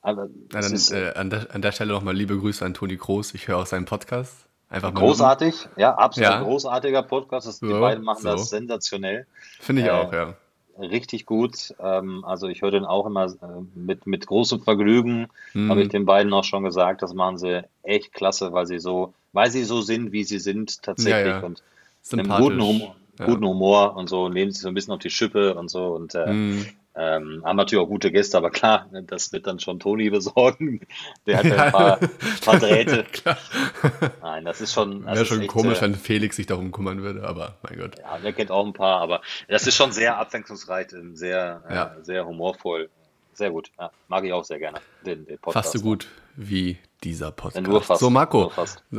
Aber Na, es dann ist äh, an, der, an der Stelle nochmal liebe Grüße an Toni Kroos. Ich höre auch seinen Podcast. Einfach großartig, ja, absolut Ja. großartiger Podcast. Das, die So, beiden machen so. das sensationell. Finde ich Äh, auch, ja. Richtig gut. Ähm, also ich höre den auch immer äh, mit, mit großem Vergnügen, Mhm. habe ich den beiden auch schon gesagt. Das machen sie echt klasse, weil sie so, weil sie so sind, wie sie sind tatsächlich Ja, ja. und Sympathisch. guten Humor, Ja. guten Humor und so, nehmen sich so ein bisschen auf die Schippe und so und äh, Mhm. Ähm, haben natürlich auch gute Gäste, aber klar, das wird dann schon Toni besorgen. Der hat ja ein paar, paar Drähte. Nein, das ist schon, das Wäre ist schon echt, komisch, äh, wenn Felix sich darum kümmern würde, aber mein Gott. Ja, der kennt auch ein paar, aber das ist schon sehr abwechslungsreich, sehr, äh, Ja. sehr humorvoll. Sehr gut. Ja, mag ich auch sehr gerne, den, den Podcast. Fast so gut wie dieser Podcast. Nur fast. So, Marco. Nur fast.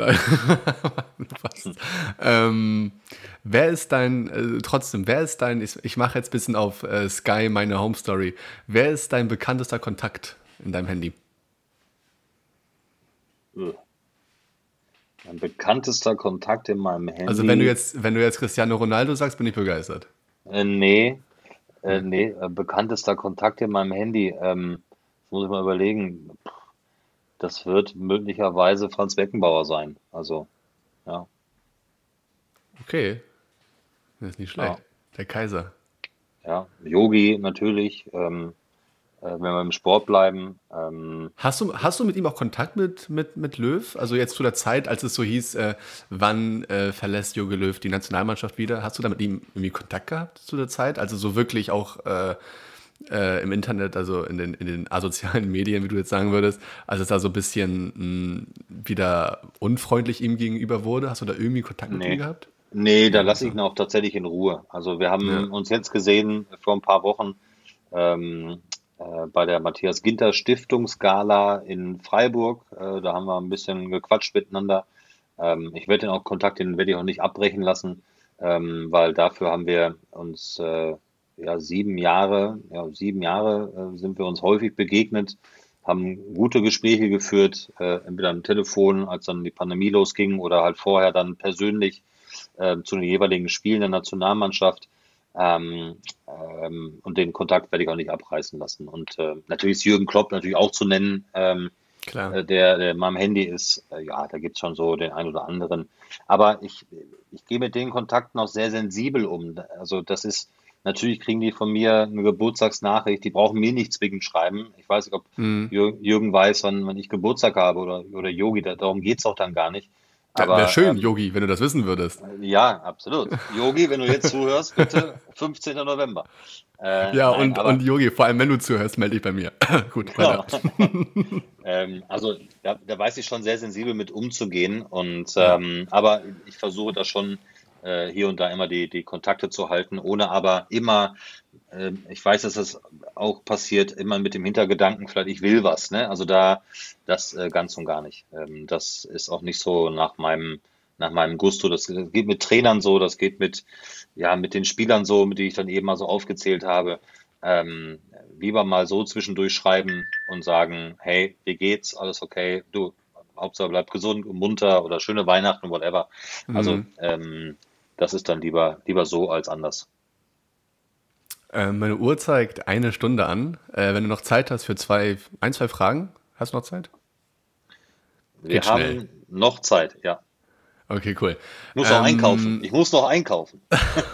fast. Ähm, wer ist dein, äh, trotzdem, wer ist dein, ich, ich mache jetzt ein bisschen auf äh, Sky meine Home Story. Wer ist dein bekanntester Kontakt in deinem Handy? Ugh. Mein bekanntester Kontakt in meinem Handy. Also wenn du jetzt, wenn du jetzt Cristiano Ronaldo sagst, bin ich begeistert. Äh, nee, äh, nee, äh, bekanntester Kontakt in meinem Handy. Ähm, das muss ich mal überlegen. Puh, Das wird möglicherweise Franz Beckenbauer sein. Also, ja. Okay. Das ist nicht schlecht. Ja. Der Kaiser. Ja, Yogi natürlich, ähm, äh, wenn wir im Sport bleiben. Ähm, Hast du, hast du mit ihm auch Kontakt mit, mit, mit Löw? Also jetzt zu der Zeit, als es so hieß, äh, wann äh, verlässt Jogi Löw die Nationalmannschaft wieder? Hast du da mit ihm irgendwie Kontakt gehabt zu der Zeit? Also so wirklich auch äh, im Internet, also in den, in den asozialen Medien, wie du jetzt sagen würdest, als es da so ein bisschen mh, wieder unfreundlich ihm gegenüber wurde? Hast du da irgendwie Kontakt mit Nee. ihm gehabt? nee, da lasse ich ihn auch tatsächlich in Ruhe. Also wir haben Ja. uns jetzt gesehen vor ein paar Wochen ähm, äh, bei der Matthias Ginter Stiftungsgala in Freiburg. Äh, da haben wir ein bisschen gequatscht miteinander. Ähm, ich werde den auch Kontakt, den werde ich auch nicht abbrechen lassen, ähm, weil dafür haben wir uns äh, ja sieben Jahre, ja sieben Jahre äh, sind wir uns häufig begegnet, haben gute Gespräche geführt, äh, entweder am Telefon, als dann die Pandemie losging, oder halt vorher dann persönlich äh, zu den jeweiligen Spielen der Nationalmannschaft. Ähm, ähm, und den Kontakt werde ich auch nicht abreißen lassen. Und äh, natürlich ist Jürgen Klopp natürlich auch zu nennen, ähm, Klar. äh, der, der in meinem Handy ist. Äh, ja, da gibt's schon so den einen oder anderen. Aber ich, ich gehe mit den Kontakten auch sehr sensibel um. Also das ist, natürlich kriegen die von mir eine Geburtstagsnachricht, die brauchen mir nicht zwingend schreiben. Ich weiß nicht, ob Mhm. Jür- Jürgen weiß, wann, wann ich Geburtstag habe oder, oder Yogi, da, darum geht's auch dann gar nicht. Wäre schön, Yogi, ähm, wenn du das wissen würdest. Ja, absolut. Yogi, wenn du jetzt zuhörst, bitte 15. November. Äh, ja, nein, und, aber, und Yogi, vor allem wenn du zuhörst, melde dich bei mir. Gut, weiter. ähm, also da, da, weiß ich schon sehr sensibel mit umzugehen. Und ähm, aber ich versuche da schon äh, hier und da immer die, die Kontakte zu halten, ohne aber immer, äh, ich weiß, dass das auch passiert, immer mit dem Hintergedanken, vielleicht ich will was. Ne? Also da das äh, ganz und gar nicht. Ähm, das ist auch nicht so nach meinem nach meinem Gusto. Das geht mit Trainern so, das geht mit, ja, mit den Spielern so, mit denen ich dann eben mal so aufgezählt habe. Ähm, lieber mal so zwischendurch schreiben und sagen, hey, wie geht's? Alles okay? Du, Hauptsache bleib gesund, munter oder schöne Weihnachten, whatever. Also mhm. ähm, das ist dann lieber, lieber so als anders. Äh, meine Uhr zeigt eine Stunde an. Äh, wenn du noch Zeit hast für zwei, ein, zwei Fragen, hast du noch Zeit? Wir Geht haben schnell. noch Zeit, ja. Okay, cool. Ich muss noch ähm, einkaufen. Ich muss noch einkaufen.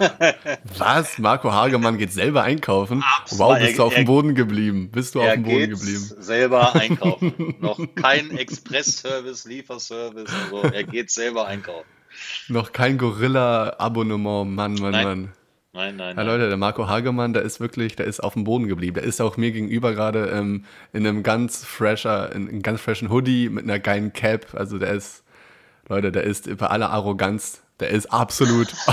Was? Marco Hagemann geht selber einkaufen? Absolut. Wow, bist du auf dem Boden geblieben? Bist du auf dem Boden geblieben? selber einkaufen. noch kein Express-Service, Lieferservice. Also er geht selber einkaufen. Noch kein Gorilla-Abonnement, Mann, Mann, nein. Mann. Nein, nein, ja, Leute, der Marco Hagemann, der ist wirklich, der ist auf dem Boden geblieben. Der ist auch mir gegenüber gerade ähm, in einem ganz fresher, in einem ganz freshen Hoodie mit einer geilen Cap. Also der ist, Leute, der ist bei aller Arroganz der ist absolut.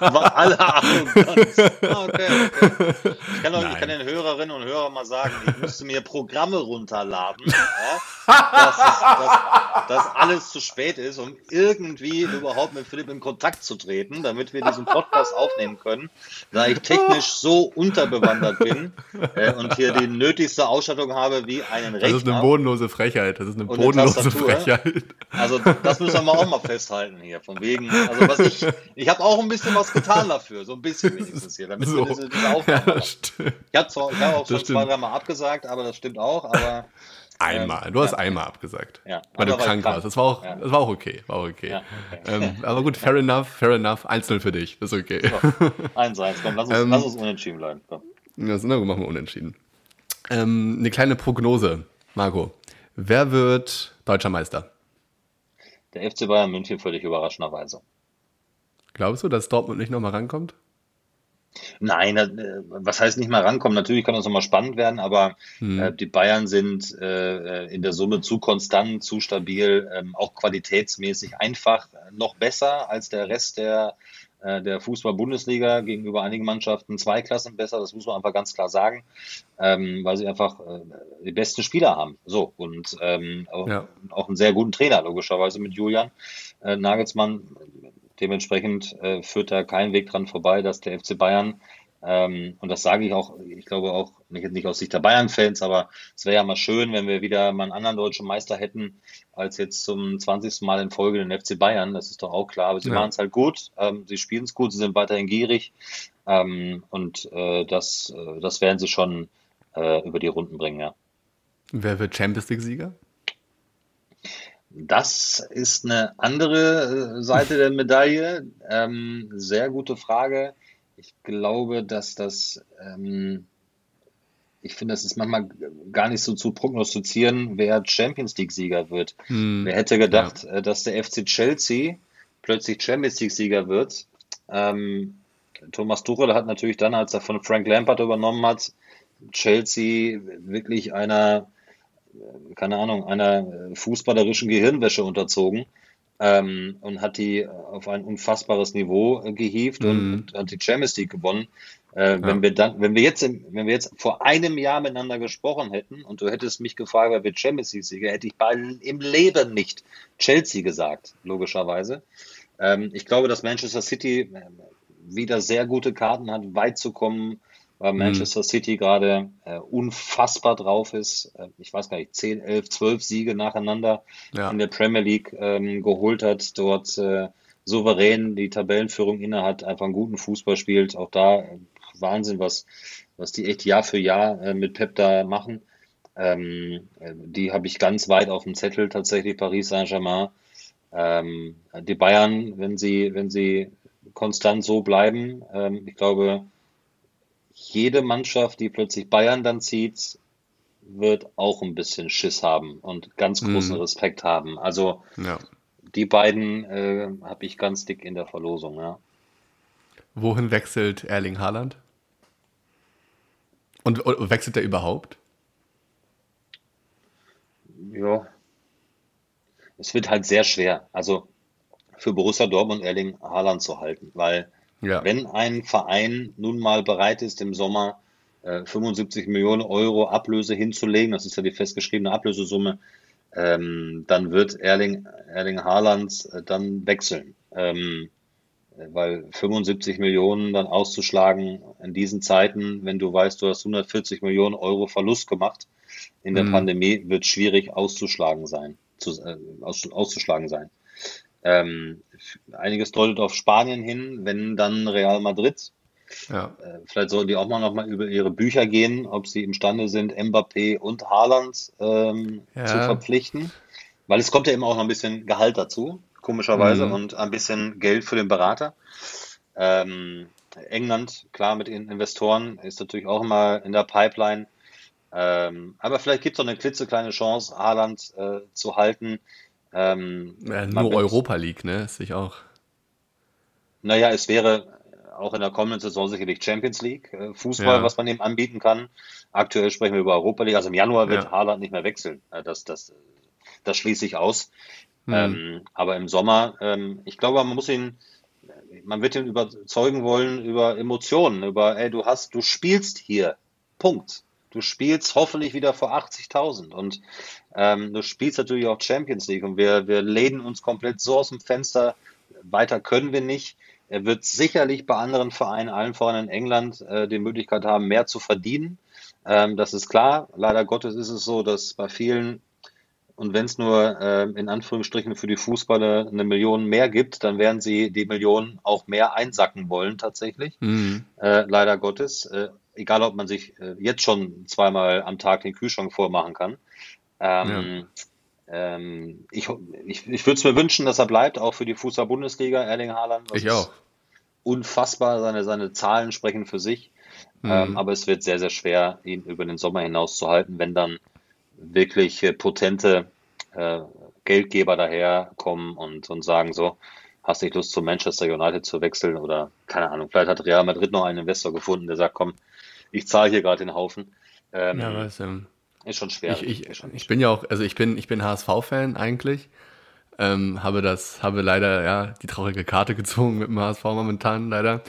Alle. Ah, okay, okay. Ich, kann auch, ich kann den Hörerinnen und Hörern mal sagen, ich müsste mir Programme runterladen, ja, dass, es, dass, dass, alles zu spät ist, um irgendwie überhaupt mit Philipp in Kontakt zu treten, damit wir diesen Podcast aufnehmen können, da ich technisch so unterbewandert bin äh, und hier die nötigste Ausstattung habe wie einen Rechner. Das ist eine bodenlose Frechheit. Das ist eine bodenlose eine Frechheit. Also das müssen wir auch mal festhalten hier. Von wegen, also was ich, ich habe auch ein bisschen was getan dafür, so ein bisschen wenigstens hier, damit so. wir diese, diese Aufnahme ja, Ich habe zwar, ich habe auch schon zwei, dreimal abgesagt, aber das stimmt auch, aber. Einmal, ähm, du hast ja. einmal abgesagt, ja. weil du krank warst. Das war auch, ja. das war auch okay, war auch okay. Okay. Ähm, aber gut, fair enough, fair enough, einzeln für dich, das ist okay. So, eins, eins, komm, lass uns, ähm, lass uns unentschieden bleiben. Komm. Ja, so, dann machen wir unentschieden. Ähm, eine kleine Prognose, Marco. Wer wird deutscher Meister? Der FC Bayern München völlig überraschenderweise. Glaubst du, dass Dortmund nicht nochmal rankommt? Nein, äh, was heißt nicht mal rankommen? Natürlich kann das nochmal spannend werden, aber hm. äh, die Bayern sind äh, in der Summe zu konstant, zu stabil, ähm, auch qualitätsmäßig einfach noch besser als der Rest der der Fußball-Bundesliga gegenüber einigen Mannschaften zwei Klassen besser, das muss man einfach ganz klar sagen, ähm, weil sie einfach äh, die besten Spieler haben. So, und ähm, auch, ja. auch, einen sehr guten Trainer, logischerweise mit Julian äh, Nagelsmann. Dementsprechend äh, führt da kein Weg dran vorbei, dass der FC Bayern ähm, und das sage ich auch, ich glaube auch nicht, nicht aus Sicht der Bayern-Fans, aber es wäre ja mal schön, wenn wir wieder mal einen anderen deutschen Meister hätten, als jetzt zum 20. Mal in Folge den FC Bayern. Das ist doch auch klar. Aber sie ja. machen es halt gut, ähm, sie spielen es gut, sie sind weiterhin gierig ähm, und äh, das, äh, das werden sie schon äh, über die Runden bringen, ja. Wer wird Champions League-Sieger? Das ist eine andere äh, Seite der Medaille. Ähm, sehr gute Frage. Ich glaube, dass das, ähm, ich finde, das ist manchmal gar nicht so zu prognostizieren, wer Champions League-Sieger wird. Hm, wer hätte gedacht, ja. Äh, dass der FC Chelsea plötzlich Champions League-Sieger wird? Ähm, Thomas Tuchel hat natürlich dann, als er von Frank Lampard übernommen hat, Chelsea wirklich einer, äh, keine Ahnung, einer fußballerischen Gehirnwäsche unterzogen ähm, und hat die auf ein unfassbares Niveau äh, gehievt mhm. und, hat die Champions League gewonnen. Äh, ja. Wenn wir dann, wenn wir jetzt, wenn wir jetzt vor einem Jahr miteinander gesprochen hätten und du hättest mich gefragt, wer wird Champions League Sieger, hätte ich bei, im Leben nicht Chelsea gesagt, logischerweise. Ähm, ich glaube, dass Manchester City äh, wieder sehr gute Karten hat, weit zu kommen, weil mhm. Manchester mhm. City gerade äh, unfassbar drauf ist. Äh, ich weiß gar nicht, 10, 11, 12 Siege nacheinander ja. in der Premier League ähm, geholt hat, dort äh, souverän die Tabellenführung inne hat, einfach einen guten Fußball spielt. Auch da äh, Wahnsinn, was, was die echt Jahr für Jahr äh, mit Pep da machen. Ähm, äh, die habe ich ganz weit auf dem Zettel tatsächlich, Paris Saint-Germain. Ähm, die Bayern, wenn sie, wenn sie konstant so bleiben, ähm, ich glaube, jede Mannschaft, die plötzlich Bayern dann zieht, wird auch ein bisschen Schiss haben und ganz großen mhm. Respekt haben. Also ja. die beiden äh, habe ich ganz dick in der Verlosung, ja. Wohin wechselt Erling Haaland? Und, und wechselt er überhaupt? Ja. Es wird halt sehr schwer. Also für Borussia Dortmund Erling Haaland zu halten, weil ja. wenn ein Verein nun mal bereit ist, im Sommer äh, 75 Millionen Euro Ablöse hinzulegen, das ist ja die festgeschriebene Ablösesumme, ähm, dann wird Erling, Erling Haaland äh, dann wechseln. Ähm, weil 75 Millionen dann auszuschlagen in diesen Zeiten, wenn du weißt, du hast 140 Millionen Euro Verlust gemacht in der mhm. Pandemie, wird schwierig auszuschlagen sein, zu, äh, aus, auszuschlagen sein. Ähm, einiges deutet auf Spanien hin, wenn dann Real Madrid. Ja. Äh, vielleicht sollten die auch mal noch mal über ihre Bücher gehen, ob sie imstande sind, Mbappé und Haaland ähm, ja. zu verpflichten. Weil es kommt ja immer auch noch ein bisschen Gehalt dazu komischerweise, mhm. und ein bisschen Geld für den Berater. Ähm, England, klar, mit den Investoren ist natürlich auch immer in der Pipeline. Ähm, aber vielleicht gibt es noch eine klitzekleine Chance, Haaland äh, zu halten. Ähm, ja, nur Europa League, ne? Ist sich auch. Naja, es wäre auch in der kommenden Saison sicherlich Champions League äh, Fußball, ja. was man ihm anbieten kann. Aktuell sprechen wir über Europa League. Also im Januar wird ja. Haaland nicht mehr wechseln. Äh, das, das, das schließe ich aus. Mhm. Ähm, aber im Sommer, ähm, ich glaube, man muss ihn, man wird ihn überzeugen wollen über Emotionen, über, ey, du hast, du spielst hier. Punkt. Du spielst hoffentlich wieder vor 80.000 und ähm, du spielst natürlich auch Champions League und wir, wir lehnen uns komplett so aus dem Fenster. Weiter können wir nicht. Er wird sicherlich bei anderen Vereinen, allen voran in England, äh, die Möglichkeit haben, mehr zu verdienen. Ähm, das ist klar. Leider Gottes ist es so, dass bei vielen und wenn es nur äh, in Anführungsstrichen für die Fußballer eine Million mehr gibt, dann werden sie die Millionen auch mehr einsacken wollen tatsächlich. Mhm. Äh, leider Gottes. Äh, egal, ob man sich äh, jetzt schon zweimal am Tag den Kühlschrank vormachen kann. Ähm, ja. ähm, ich ich, ich würde es mir wünschen, dass er bleibt, auch für die Fußball-Bundesliga, Erling Haaland. Ich auch. Unfassbar, seine, seine Zahlen sprechen für sich. Mhm. Ähm, aber es wird sehr, sehr schwer, ihn über den Sommer hinaus zu halten, wenn dann wirklich potente äh, Geldgeber daherkommen und, und sagen so, hast du nicht Lust zu Manchester United zu wechseln oder keine Ahnung, vielleicht hat Real Madrid noch einen Investor gefunden, der sagt, komm, ich zahle hier gerade den Haufen. Ähm, ja, was, ähm, ist schon schwer. Ich, ich, ich bin ja auch, also ich bin, ich bin HSV-Fan eigentlich. Ähm, habe das, habe leider ja die traurige Karte gezogen mit dem HSV momentan leider.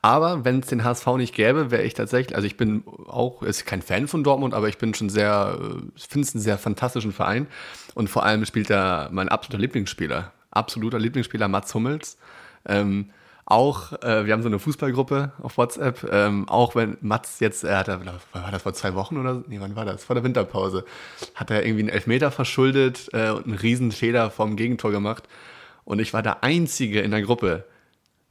Aber wenn es den HSV nicht gäbe, wäre ich tatsächlich, also ich bin auch, ist kein Fan von Dortmund, aber ich bin schon sehr, äh, finde es einen sehr fantastischen Verein. Und vor allem spielt da mein absoluter Lieblingsspieler, absoluter Lieblingsspieler Mats Hummels. Ähm, auch, äh, wir haben so eine Fußballgruppe auf WhatsApp, ähm, auch wenn Mats jetzt, er hat, war das vor zwei Wochen oder, nee, wann war das? Vor der Winterpause, hat er irgendwie einen Elfmeter verschuldet äh, und einen riesen Fehler vom Gegentor gemacht. Und ich war der Einzige in der Gruppe,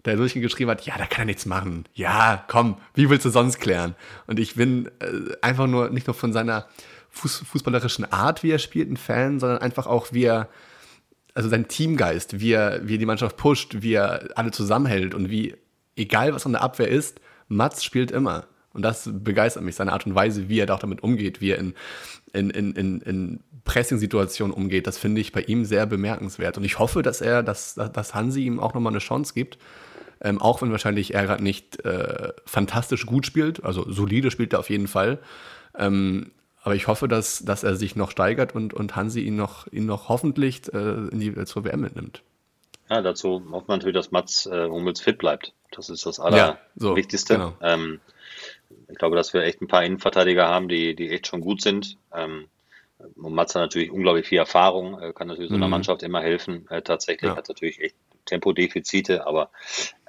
der durchgeschrieben hat, ja, da kann er nichts machen. Ja, komm, wie willst du sonst klären? Und ich bin äh, einfach nur, nicht nur von seiner Fuß, fußballerischen Art, wie er spielt, ein Fan, sondern einfach auch, wie er, also sein Teamgeist, wie er, wie er die Mannschaft pusht, wie er alle zusammenhält und wie, egal was an der Abwehr ist, Mats spielt immer. Und das begeistert mich, seine Art und Weise, wie er da auch damit umgeht, wie er in, in, in, in, in Pressing-Situationen umgeht. Das finde ich bei ihm sehr bemerkenswert. Und ich hoffe, dass er, dass, dass Hansi ihm auch nochmal eine Chance gibt ähm, auch wenn wahrscheinlich er gerade nicht äh, fantastisch gut spielt, also solide spielt er auf jeden Fall. Ähm, aber ich hoffe, dass, dass er sich noch steigert und, und Hansi ihn noch, ihn noch hoffentlich äh, in die, zur WM mitnimmt. Ja, dazu hofft man natürlich, dass Mats äh, Hummels fit bleibt. Das ist das Allerwichtigste. Ja, so, genau. ähm, ich glaube, dass wir echt ein paar Innenverteidiger haben, die, die echt schon gut sind. Ähm, und Mats hat natürlich unglaublich viel Erfahrung, äh, kann natürlich so einer mhm. Mannschaft immer helfen. Äh, tatsächlich ja. hat natürlich echt Tempodefizite, aber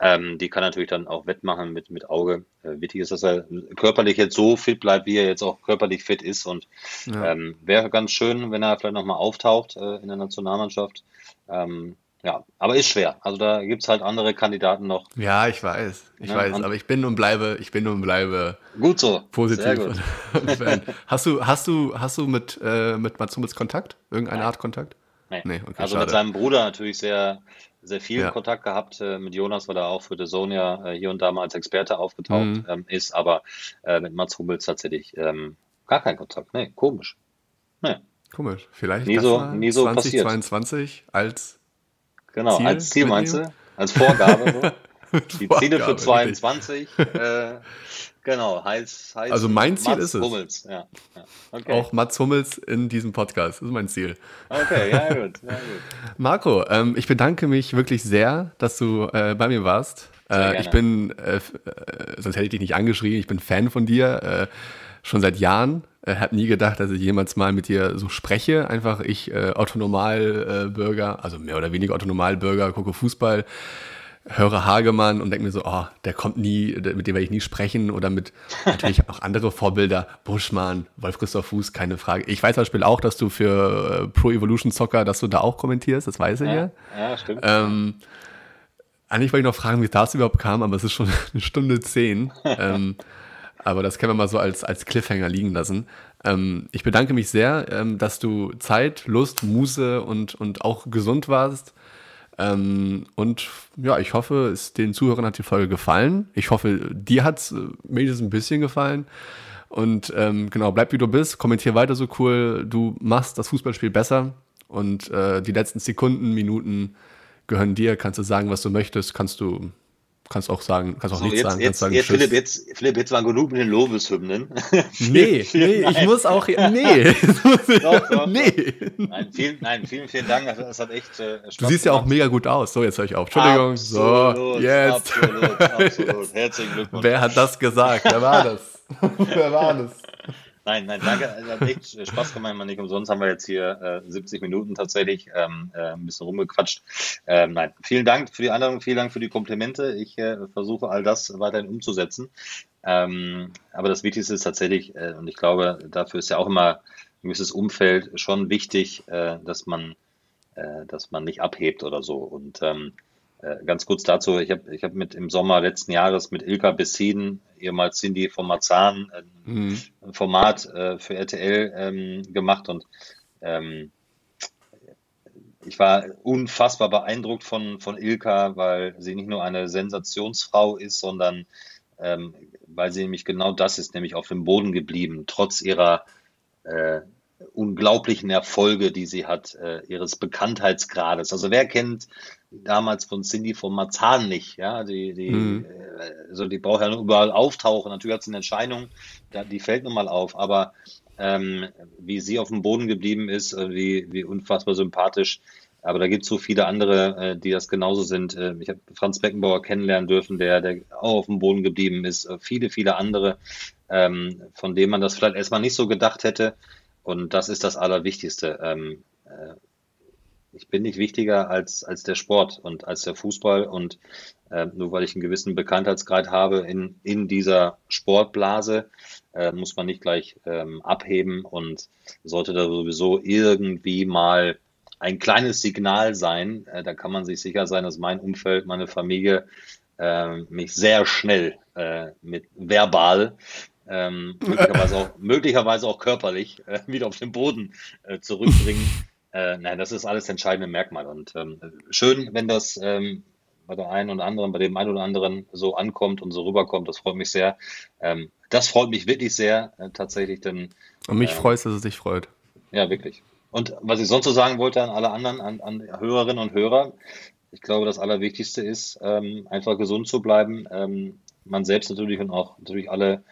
ähm, die kann er natürlich dann auch wettmachen mit, mit Auge. Äh, wichtig ist, dass er körperlich jetzt so fit bleibt, wie er jetzt auch körperlich fit ist. Und ja. ähm, wäre ganz schön, wenn er vielleicht nochmal auftaucht äh, in der Nationalmannschaft. Ähm, ja, aber ist schwer. Also da gibt es halt andere Kandidaten noch. Ja, ich weiß, ich ja, weiß, aber ich bin und bleibe, ich bin und bleibe gut so. Positiv. Gut. hast du, hast du, hast du mit, äh, mit Matsumis Kontakt? Irgendeine Nein. Art Kontakt? Nee. nee okay, also schade. mit seinem Bruder natürlich sehr, sehr viel ja. Kontakt gehabt äh, mit Jonas, weil er auch für The Zone ja äh, hier und da mal als Experte aufgetaucht mhm. ähm, ist, aber äh, mit Mats Hummels tatsächlich ähm, gar kein Kontakt. Nee, komisch. Nee. Komisch. Vielleicht nie so, nie so 2022 passiert. als Genau, Ziel als Ziel meinst du? Als Vorgabe. So. Die Ziele für 22. Äh, genau, heißt, heißt Also mein Ziel Mats ist es. Hummels. Ja, ja. Okay. Auch Mats Hummels in diesem Podcast. Das ist mein Ziel. Okay, ja gut. Ja, gut. Marco, ähm, ich bedanke mich wirklich sehr, dass du äh, bei mir warst. Äh, ich bin, äh, äh, sonst hätte ich dich nicht angeschrieben, ich bin Fan von dir, äh, schon seit Jahren. Äh, habe nie gedacht, dass ich jemals mal mit dir so spreche. Einfach ich, äh, Autonomalbürger, also mehr oder weniger Autonomalbürger, gucke Fußball, höre Hagemann und denke mir so, oh, der kommt nie, mit dem werde ich nie sprechen. Oder mit natürlich auch andere Vorbilder, Buschmann, Wolf-Christoph Fuß, keine Frage. Ich weiß zum Beispiel auch, dass du für Pro Evolution Soccer, dass du da auch kommentierst, das weiß ich ja. Ja, stimmt. Ähm, eigentlich wollte ich noch fragen, wie das überhaupt kam, aber es ist schon eine Stunde zehn. ähm, aber das können wir mal so als, als Cliffhanger liegen lassen. Ähm, ich bedanke mich sehr, ähm, dass du Zeit, Lust, Muße und, und auch gesund warst. Ähm, und ja, ich hoffe, es den Zuhörern hat die Folge gefallen. Ich hoffe, dir hat es äh, wenigstens ein bisschen gefallen. Und ähm, genau, bleib wie du bist, kommentier weiter so cool. Du machst das Fußballspiel besser. Und äh, die letzten Sekunden, Minuten gehören dir, kannst du sagen, was du möchtest, kannst du kannst auch sagen, kannst auch so, nichts jetzt, sagen. Jetzt, sagen jetzt Philipp, jetzt, Philipp, jetzt waren genug mit den Lobeshymnen. Nee, nee, ich muss auch, nee. doch, doch, nee. Nein, vielen, nein, vielen, vielen Dank. Das hat echt äh, Spaß Du siehst ja auch mega gut aus. So, jetzt höre ich auf. Entschuldigung. Absolut, so, jetzt. Absolut, absolut. Herzlichen Glückwunsch. Wer hat das gesagt? Wer war das? Wer war das? Nein, nein, danke. Es hat echt Spaß gemacht, Nicht umsonst haben wir jetzt hier äh, 70 Minuten tatsächlich ähm, äh, ein bisschen rumgequatscht. Ähm, nein, vielen Dank für die Einladung, vielen Dank für die Komplimente. Ich äh, versuche all das weiterhin umzusetzen. Ähm, aber das Wichtigste ist tatsächlich, äh, und ich glaube, dafür ist ja auch immer ein gewisses Umfeld schon wichtig, äh, dass man, äh, dass man nicht abhebt oder so. Und ähm, äh, ganz kurz dazu, ich habe ich hab mit im Sommer letzten Jahres mit Ilka Bessin, ehemals Cindy von Marzahn, ein mhm. Format äh, für RTL ähm, gemacht und ähm, ich war unfassbar beeindruckt von, von Ilka, weil sie nicht nur eine Sensationsfrau ist, sondern ähm, weil sie nämlich genau das ist, nämlich auf dem Boden geblieben, trotz ihrer äh, unglaublichen Erfolge, die sie hat, äh, ihres Bekanntheitsgrades. Also wer kennt damals von Cindy von Marzahn nicht, ja, die, die, mhm. äh, also die braucht ja nur überall auftauchen. Natürlich hat sie eine Entscheidung, die fällt nun mal auf, aber ähm, wie sie auf dem Boden geblieben ist, äh, wie, wie unfassbar sympathisch. Aber da gibt es so viele andere, äh, die das genauso sind. Äh, ich habe Franz Beckenbauer kennenlernen dürfen, der, der auch auf dem Boden geblieben ist. Äh, viele, viele andere, ähm, von denen man das vielleicht erstmal nicht so gedacht hätte. Und das ist das Allerwichtigste. Ähm, äh, ich bin nicht wichtiger als, als der Sport und als der Fußball. Und äh, nur weil ich einen gewissen Bekanntheitsgrad habe in, in dieser Sportblase, äh, muss man nicht gleich ähm, abheben und sollte da sowieso irgendwie mal ein kleines Signal sein. Äh, da kann man sich sicher sein, dass mein Umfeld, meine Familie äh, mich sehr schnell äh, mit verbal ähm, möglicherweise, auch, möglicherweise auch körperlich äh, wieder auf den Boden äh, zurückbringen. Äh, nein, das ist alles entscheidende Merkmal. Und ähm, schön, wenn das ähm, bei der einen oder anderen, bei dem einen oder anderen so ankommt und so rüberkommt. Das freut mich sehr. Ähm, das freut mich wirklich sehr, äh, tatsächlich, denn. Und mich ähm, freut es, dass es dich freut. Ja, wirklich. Und was ich sonst so sagen wollte an alle anderen, an, an Hörerinnen und Hörer, ich glaube, das Allerwichtigste ist, ähm, einfach gesund zu bleiben. Ähm, man selbst natürlich und auch natürlich alle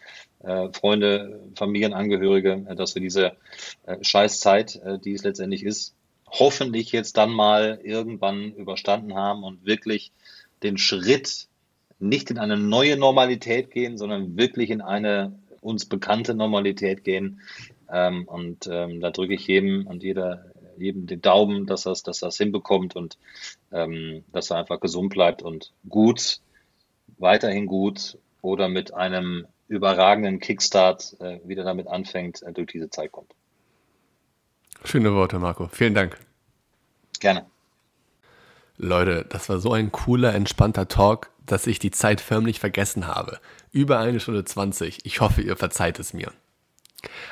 äh, Freunde, Familienangehörige, äh, dass wir diese äh, Scheißzeit, die es letztendlich ist, hoffentlich jetzt dann mal irgendwann überstanden haben und wirklich den Schritt nicht in eine neue Normalität gehen, sondern wirklich in eine uns bekannte Normalität gehen. Ähm, und ähm, da drücke ich jedem und jeder, jedem den Daumen, dass das, dass das hinbekommt und ähm, dass er einfach gesund bleibt und gut, weiterhin gut oder mit einem überragenden Kickstart äh, wieder damit anfängt, äh, durch diese Zeit kommt. Schöne Worte, Marco. Vielen Dank. Gerne. Leute, das war so ein cooler, entspannter Talk, dass ich die Zeit förmlich vergessen habe. Über eine Stunde 20. Ich hoffe, ihr verzeiht es mir.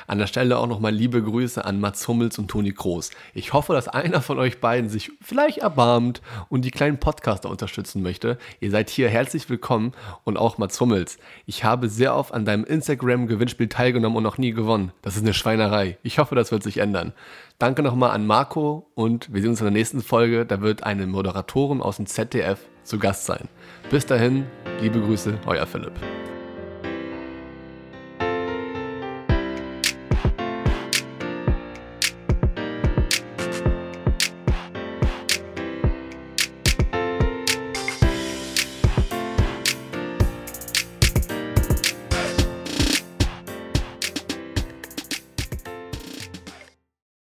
An der Stelle auch nochmal liebe Grüße an Mats Hummels und Toni Kroos. Ich hoffe, dass einer von euch beiden sich vielleicht erbarmt und die kleinen Podcaster unterstützen möchte. Ihr seid hier herzlich willkommen und auch Mats Hummels. Ich habe sehr oft an deinem Instagram-Gewinnspiel teilgenommen und noch nie gewonnen. Das ist eine Schweinerei. Ich hoffe, das wird sich ändern. Danke nochmal an Marco und wir sehen uns in der nächsten Folge. Da wird eine Moderatorin aus dem ZDF zu Gast sein. Bis dahin, liebe Grüße, euer Philipp.